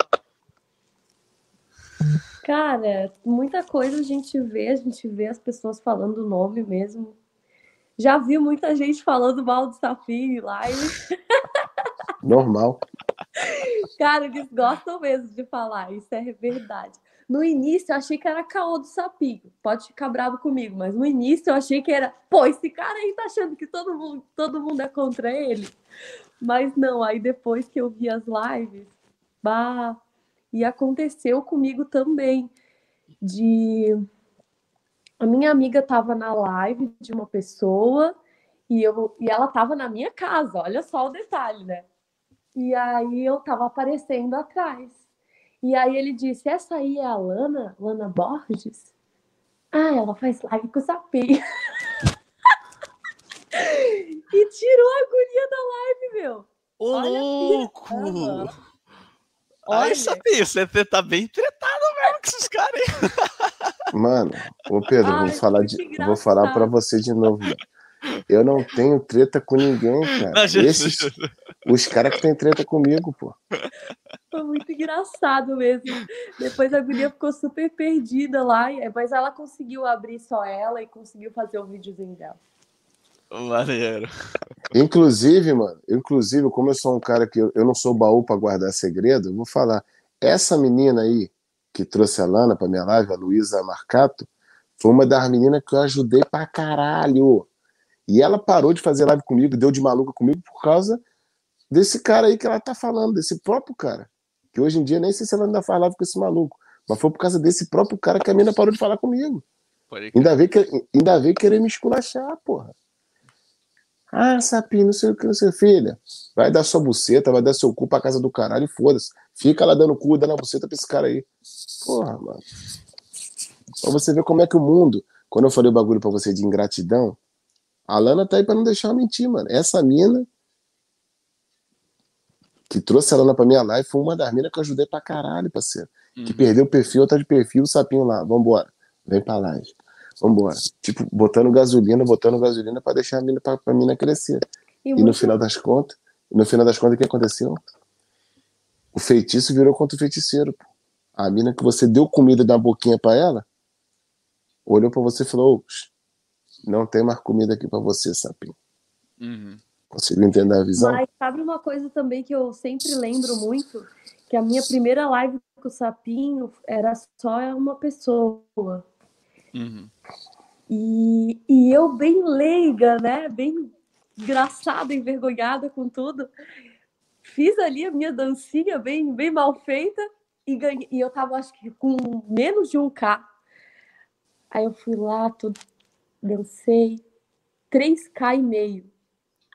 Cara, muita coisa a gente vê, a gente vê as pessoas falando o nome mesmo. Já vi muita gente falando mal do Sapinho em live. <laughs> Normal. Cara, eles gostam mesmo de falar, isso é verdade. No início eu achei que era caô do Sapinho. Pode ficar bravo comigo, mas no início eu achei que era, pô, esse cara aí tá achando que todo mundo, todo mundo é contra ele. Mas não, aí depois que eu vi as lives, bah, e aconteceu comigo também de a minha amiga estava na live de uma pessoa e eu e ela estava na minha casa. Olha só o detalhe, né? E aí eu estava aparecendo atrás. E aí ele disse: "Essa aí é a Lana, Lana Borges?" Ah, ela faz live com o sapinho. <laughs> e tirou a agonia da live, meu. Ô, louco! Olha. Aí, Sabi, você tá bem tretado mesmo com esses caras aí. <laughs> Mano, ô Pedro, Ai, vou falar, de, vou falar pra você de novo. Mano. Eu não tenho treta com ninguém, cara. Não, Esses, os caras que têm treta comigo, pô. Foi muito engraçado mesmo. Depois a guria ficou super perdida lá, mas ela conseguiu abrir só ela e conseguiu fazer o videozinho dela. Maneiro. Inclusive, mano, inclusive, como eu sou um cara que eu, eu não sou baú para guardar segredo, eu vou falar. Essa menina aí que trouxe a Lana pra minha live, a Luísa Marcato, foi uma das meninas que eu ajudei pra caralho. E ela parou de fazer live comigo, deu de maluca comigo por causa desse cara aí que ela tá falando, desse próprio cara. Que hoje em dia nem sei se ela ainda faz live com esse maluco. Mas foi por causa desse próprio cara que a mina parou de falar comigo. Ainda veio, que, ainda veio querer me esculachar, porra. Ah, sapinho, não sei o que, não sei, filha. Vai dar sua buceta, vai dar seu cu pra casa do caralho e foda-se. Fica lá dando cu, dando a buceta pra esse cara aí. Porra, mano. Pra você ver como é que o mundo. Quando eu falei o bagulho pra você de ingratidão, a Lana tá aí pra não deixar eu mentir, mano. Essa mina que trouxe a Lana pra minha live foi uma das minas que eu ajudei pra caralho, parceiro. Uhum. Que perdeu o perfil, tá de perfil, o sapinho lá. Vambora. Vem pra live. Vambora. Tipo, botando gasolina, botando gasolina pra deixar a mina, pra, pra mina crescer. E, e no final das contas, no final das contas, o que aconteceu? O feitiço virou contra o feiticeiro. Pô. A mina que você deu comida da boquinha pra ela, olhou pra você e falou: não tem mais comida aqui pra você, sapinho. Uhum. Consigo entender a visão? Mas sabe uma coisa também que eu sempre lembro muito? Que a minha primeira live com o Sapinho era só uma pessoa. Uhum. E, e eu bem leiga, né? Bem engraçada, envergonhada com tudo. Fiz ali a minha dancinha bem, bem mal feita e, ganhei, e eu tava, acho que, com menos de um K. Aí eu fui lá, tudo, dancei 3K e meio.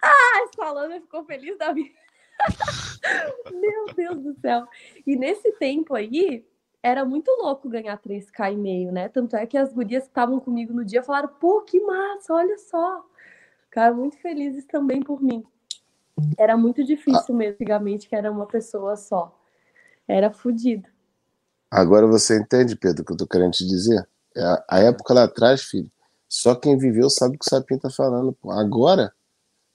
Ah, Lana ficou feliz da vida. <laughs> Meu Deus do céu. E nesse tempo aí, era muito louco ganhar 3K e meio, né? Tanto é que as gurias que estavam comigo no dia falaram, pô, que massa, olha só. Ficaram muito felizes também por mim. Era muito difícil mesmo, antigamente, que era uma pessoa só. Era fodido. Agora você entende, Pedro, o que eu tô querendo te dizer? É, a época lá atrás, filho, só quem viveu sabe o que o Sapinho tá falando. Agora,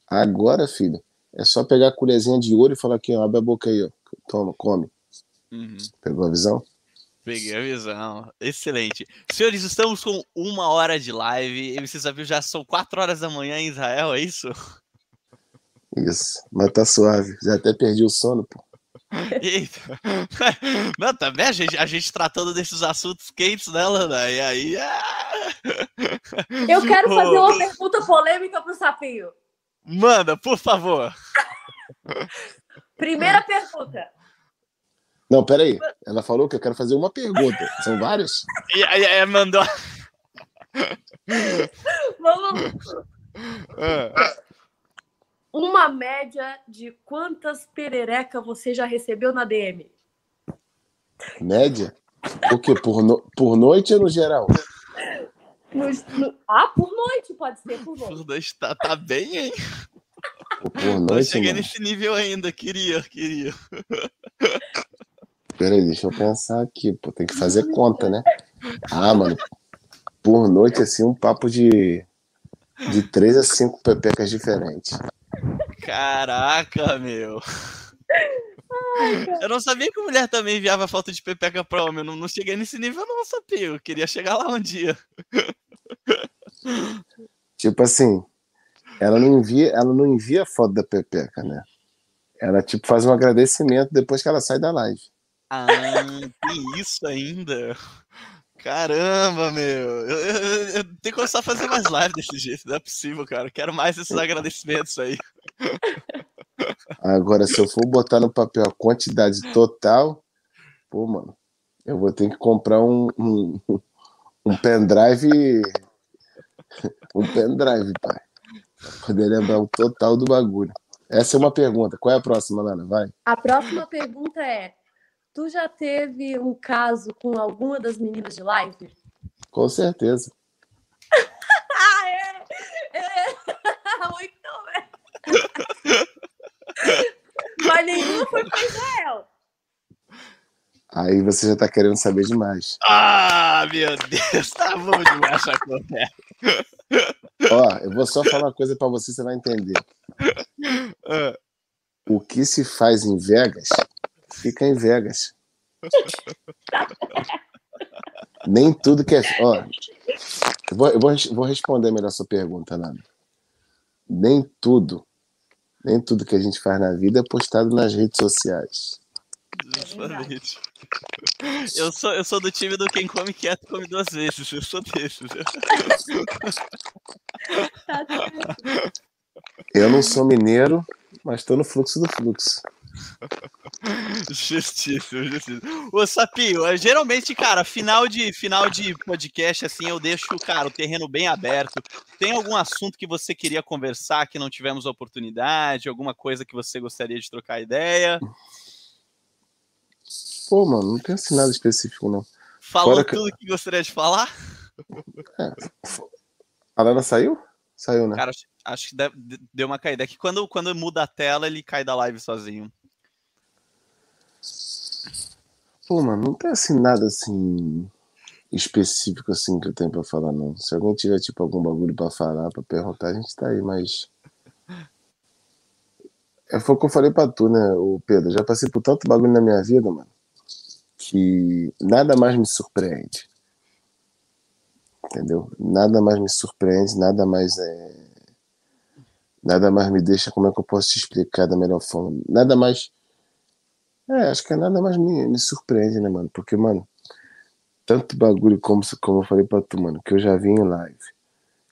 agora, filho, é só pegar a colherzinha de ouro e falar aqui, ó, abre a boca aí, ó. Toma, come. Uhum. Pegou a visão? Peguei a visão. Excelente. Senhores, estamos com uma hora de live. E você sabia, já são quatro horas da manhã em Israel, é isso? Isso, mas tá suave. Já até perdi o sono, pô. Eita. <laughs> Não, também a gente, a gente tratando desses assuntos quentes, né, Lana? E aí. É... Eu quero fazer uma pergunta polêmica pro Sapinho. Manda, por favor. Primeira pergunta. Não, peraí. Ela falou que eu quero fazer uma pergunta. São vários? E aí, mandou. Vamos. Ah uma média de quantas perereca você já recebeu na DM? Média? O que? Por, no... por noite ou no geral? No, no... <laughs> Ah, por noite, pode ser por noite. Por noite tá, tá bem, hein? Por noite, Não cheguei mano. nesse nível ainda, queria, queria. Peraí, deixa eu pensar aqui, pô, tem que fazer <laughs> conta, né? Ah, mano, por noite, assim, um papo de, de três a cinco pepecas diferentes. Caraca, meu. Ai, eu não sabia que mulher também enviava foto de pepeca pra homem. Eu não, não cheguei nesse nível, não, sabia. Eu queria chegar lá um dia. Tipo assim, ela não envia, ela não envia foto da pepeca, né? Ela tipo faz um agradecimento depois que ela sai da live. Ah, tem isso ainda. Caramba, meu. Eu, eu, eu, tenho que começar a fazer mais live desse jeito. Não é possível, cara. Quero mais esses agradecimentos aí. Agora, se eu for botar no papel a quantidade total, pô, mano, eu vou ter que comprar um, um, um pendrive. Um pendrive, pai. Pra poder lembrar o total do bagulho. Essa é uma pergunta. Qual é a próxima, Lana? Vai. A próxima pergunta é: Tu já teve um caso com alguma das meninas de live? Com certeza. <laughs> ah, é, é. <laughs> Muito bem. Mas nenhuma foi para Israel. Aí você já tá querendo saber demais. Ah, meu Deus, tá bom demais essa conversa. Ó, eu vou só falar uma coisa pra você, você vai entender. Ah, O que se faz em Vegas, fica em Vegas. Nem tudo que é. Ó, eu vou, eu vou, vou responder melhor a sua pergunta, Nada. Nem tudo, nem tudo que a gente faz na vida é postado nas redes sociais. Justamente. Eu sou, eu sou do time do quem come quieto come duas vezes. Eu sou desses. Tá. Eu não sou mineiro, mas tô no fluxo do fluxo. <laughs> Justíssimo, justíssimo. Ô, Sapinho, é, geralmente, cara, final de, final de podcast, assim, eu deixo, cara, o terreno bem aberto. Tem algum assunto que você queria conversar que não tivemos oportunidade? Alguma coisa que você gostaria de trocar ideia? Pô, mano, não tem assim nada específico, não. Falou Fora que- tudo que gostaria de falar? A Lana saiu? Saiu, né? Cara, acho, que deu uma caída. É que quando, quando muda a tela, ele cai da live sozinho. Pô, mano, não tem assim nada assim específico assim que eu tenho pra falar, não. Se alguém tiver tipo algum bagulho pra falar, pra perguntar, a gente tá aí, mas. É, foi o que eu falei pra tu, né, o Pedro? Já passei por tanto bagulho na minha vida, mano, que nada mais me surpreende. Entendeu? Nada mais me surpreende, nada mais é. Nada mais me deixa, como é que eu posso te explicar da melhor forma? Nada mais. É, acho que é nada mais me, me surpreende, né, mano? Porque, mano, tanto bagulho como, como eu falei pra tu, mano, que eu já vi em live.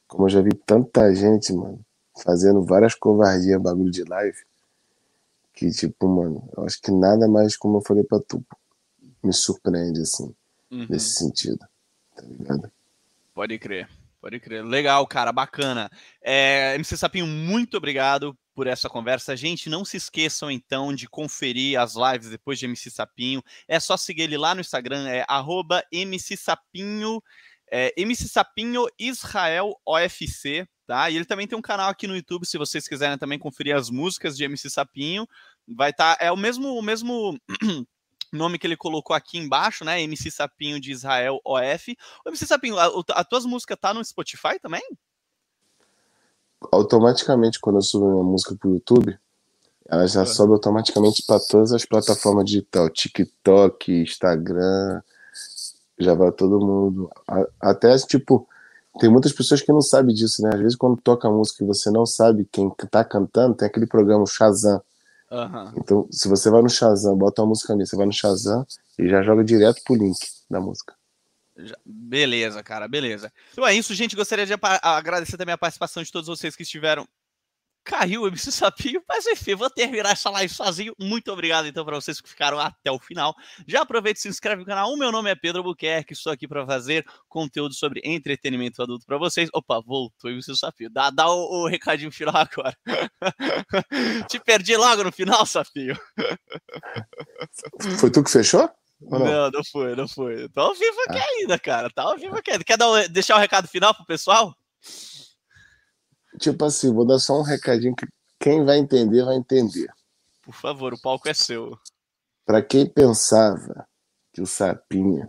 Como eu já vi tanta gente, mano, fazendo várias covardias bagulho de live. Que, tipo, mano, eu acho que nada mais, como eu falei pra tu, me surpreende, assim, Uhum. nesse sentido. Tá ligado? Pode crer, pode crer. Legal, cara, bacana. É, MC Sapinho, muito obrigado por essa conversa. Gente, não se esqueçam então de conferir as lives depois de MC Sapinho. É só seguir ele lá no Instagram, é arroba MC Sapinho, é, MC Sapinho Israel OFC, tá? E ele também tem um canal aqui no YouTube, se vocês quiserem também conferir as músicas de MC Sapinho. Vai estar, é o mesmo, o mesmo <clears throat> nome que ele colocou aqui embaixo, né? MC Sapinho de Israel OF. Ô, MC Sapinho, a, o- a tuas músicas tá no Spotify também? Automaticamente, quando eu subo uma música pro YouTube, ela já Ah. sobe automaticamente pra todas as plataformas digitais, TikTok, Instagram, já vai todo mundo. Até, tipo, tem muitas pessoas que não sabem disso, né? Às vezes, quando toca música e você não sabe quem tá cantando, tem aquele programa, o Shazam. Aham. Então, se você vai no Shazam, bota uma música ali, você vai no Shazam e já joga direto pro link da música. Beleza, cara, beleza. Então é isso, gente. Gostaria de agradecer também a participação de todos vocês que estiveram. Caiu o MC Sapinho, mas enfim, vou terminar essa live sozinho. Muito obrigado, então, para vocês que ficaram até o final. Já aproveita e se inscreve no canal. O meu nome é Pedro Buquerque, estou aqui para fazer conteúdo sobre entretenimento adulto para vocês. Opa, voltou o MC Sapinho. Dá, dá o, o recadinho final agora. <laughs> Te perdi logo no final, Sapinho. Foi tu que fechou? Ou não? Não, não foi, não foi. Tô ao vivo aqui ainda, cara. Tá ao vivo aqui ainda. Quer dar deixar o um recado final pro pessoal? Tipo assim, vou dar só um recadinho que quem vai entender, vai entender. Por favor, o palco é seu. Pra quem pensava que o sapinho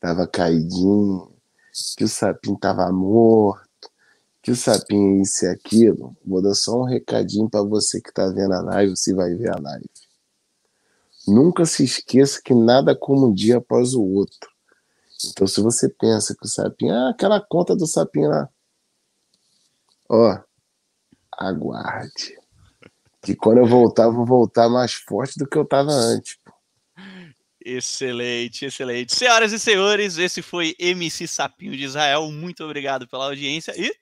tava caidinho, que o sapinho tava morto, que o sapinho isso e aquilo, vou dar só um recadinho pra você que tá vendo a live, você vai ver a live. Nunca se esqueça que nada como um dia após o outro. Então, se você pensa que o sapinho, ah, aquela conta do sapinho lá, ó, aguarde. Que quando eu voltar, vou voltar mais forte do que eu tava antes. Excelente, excelente. Senhoras e senhores, esse foi MC Sapinho de Israel. Muito obrigado pela audiência e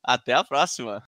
até a próxima.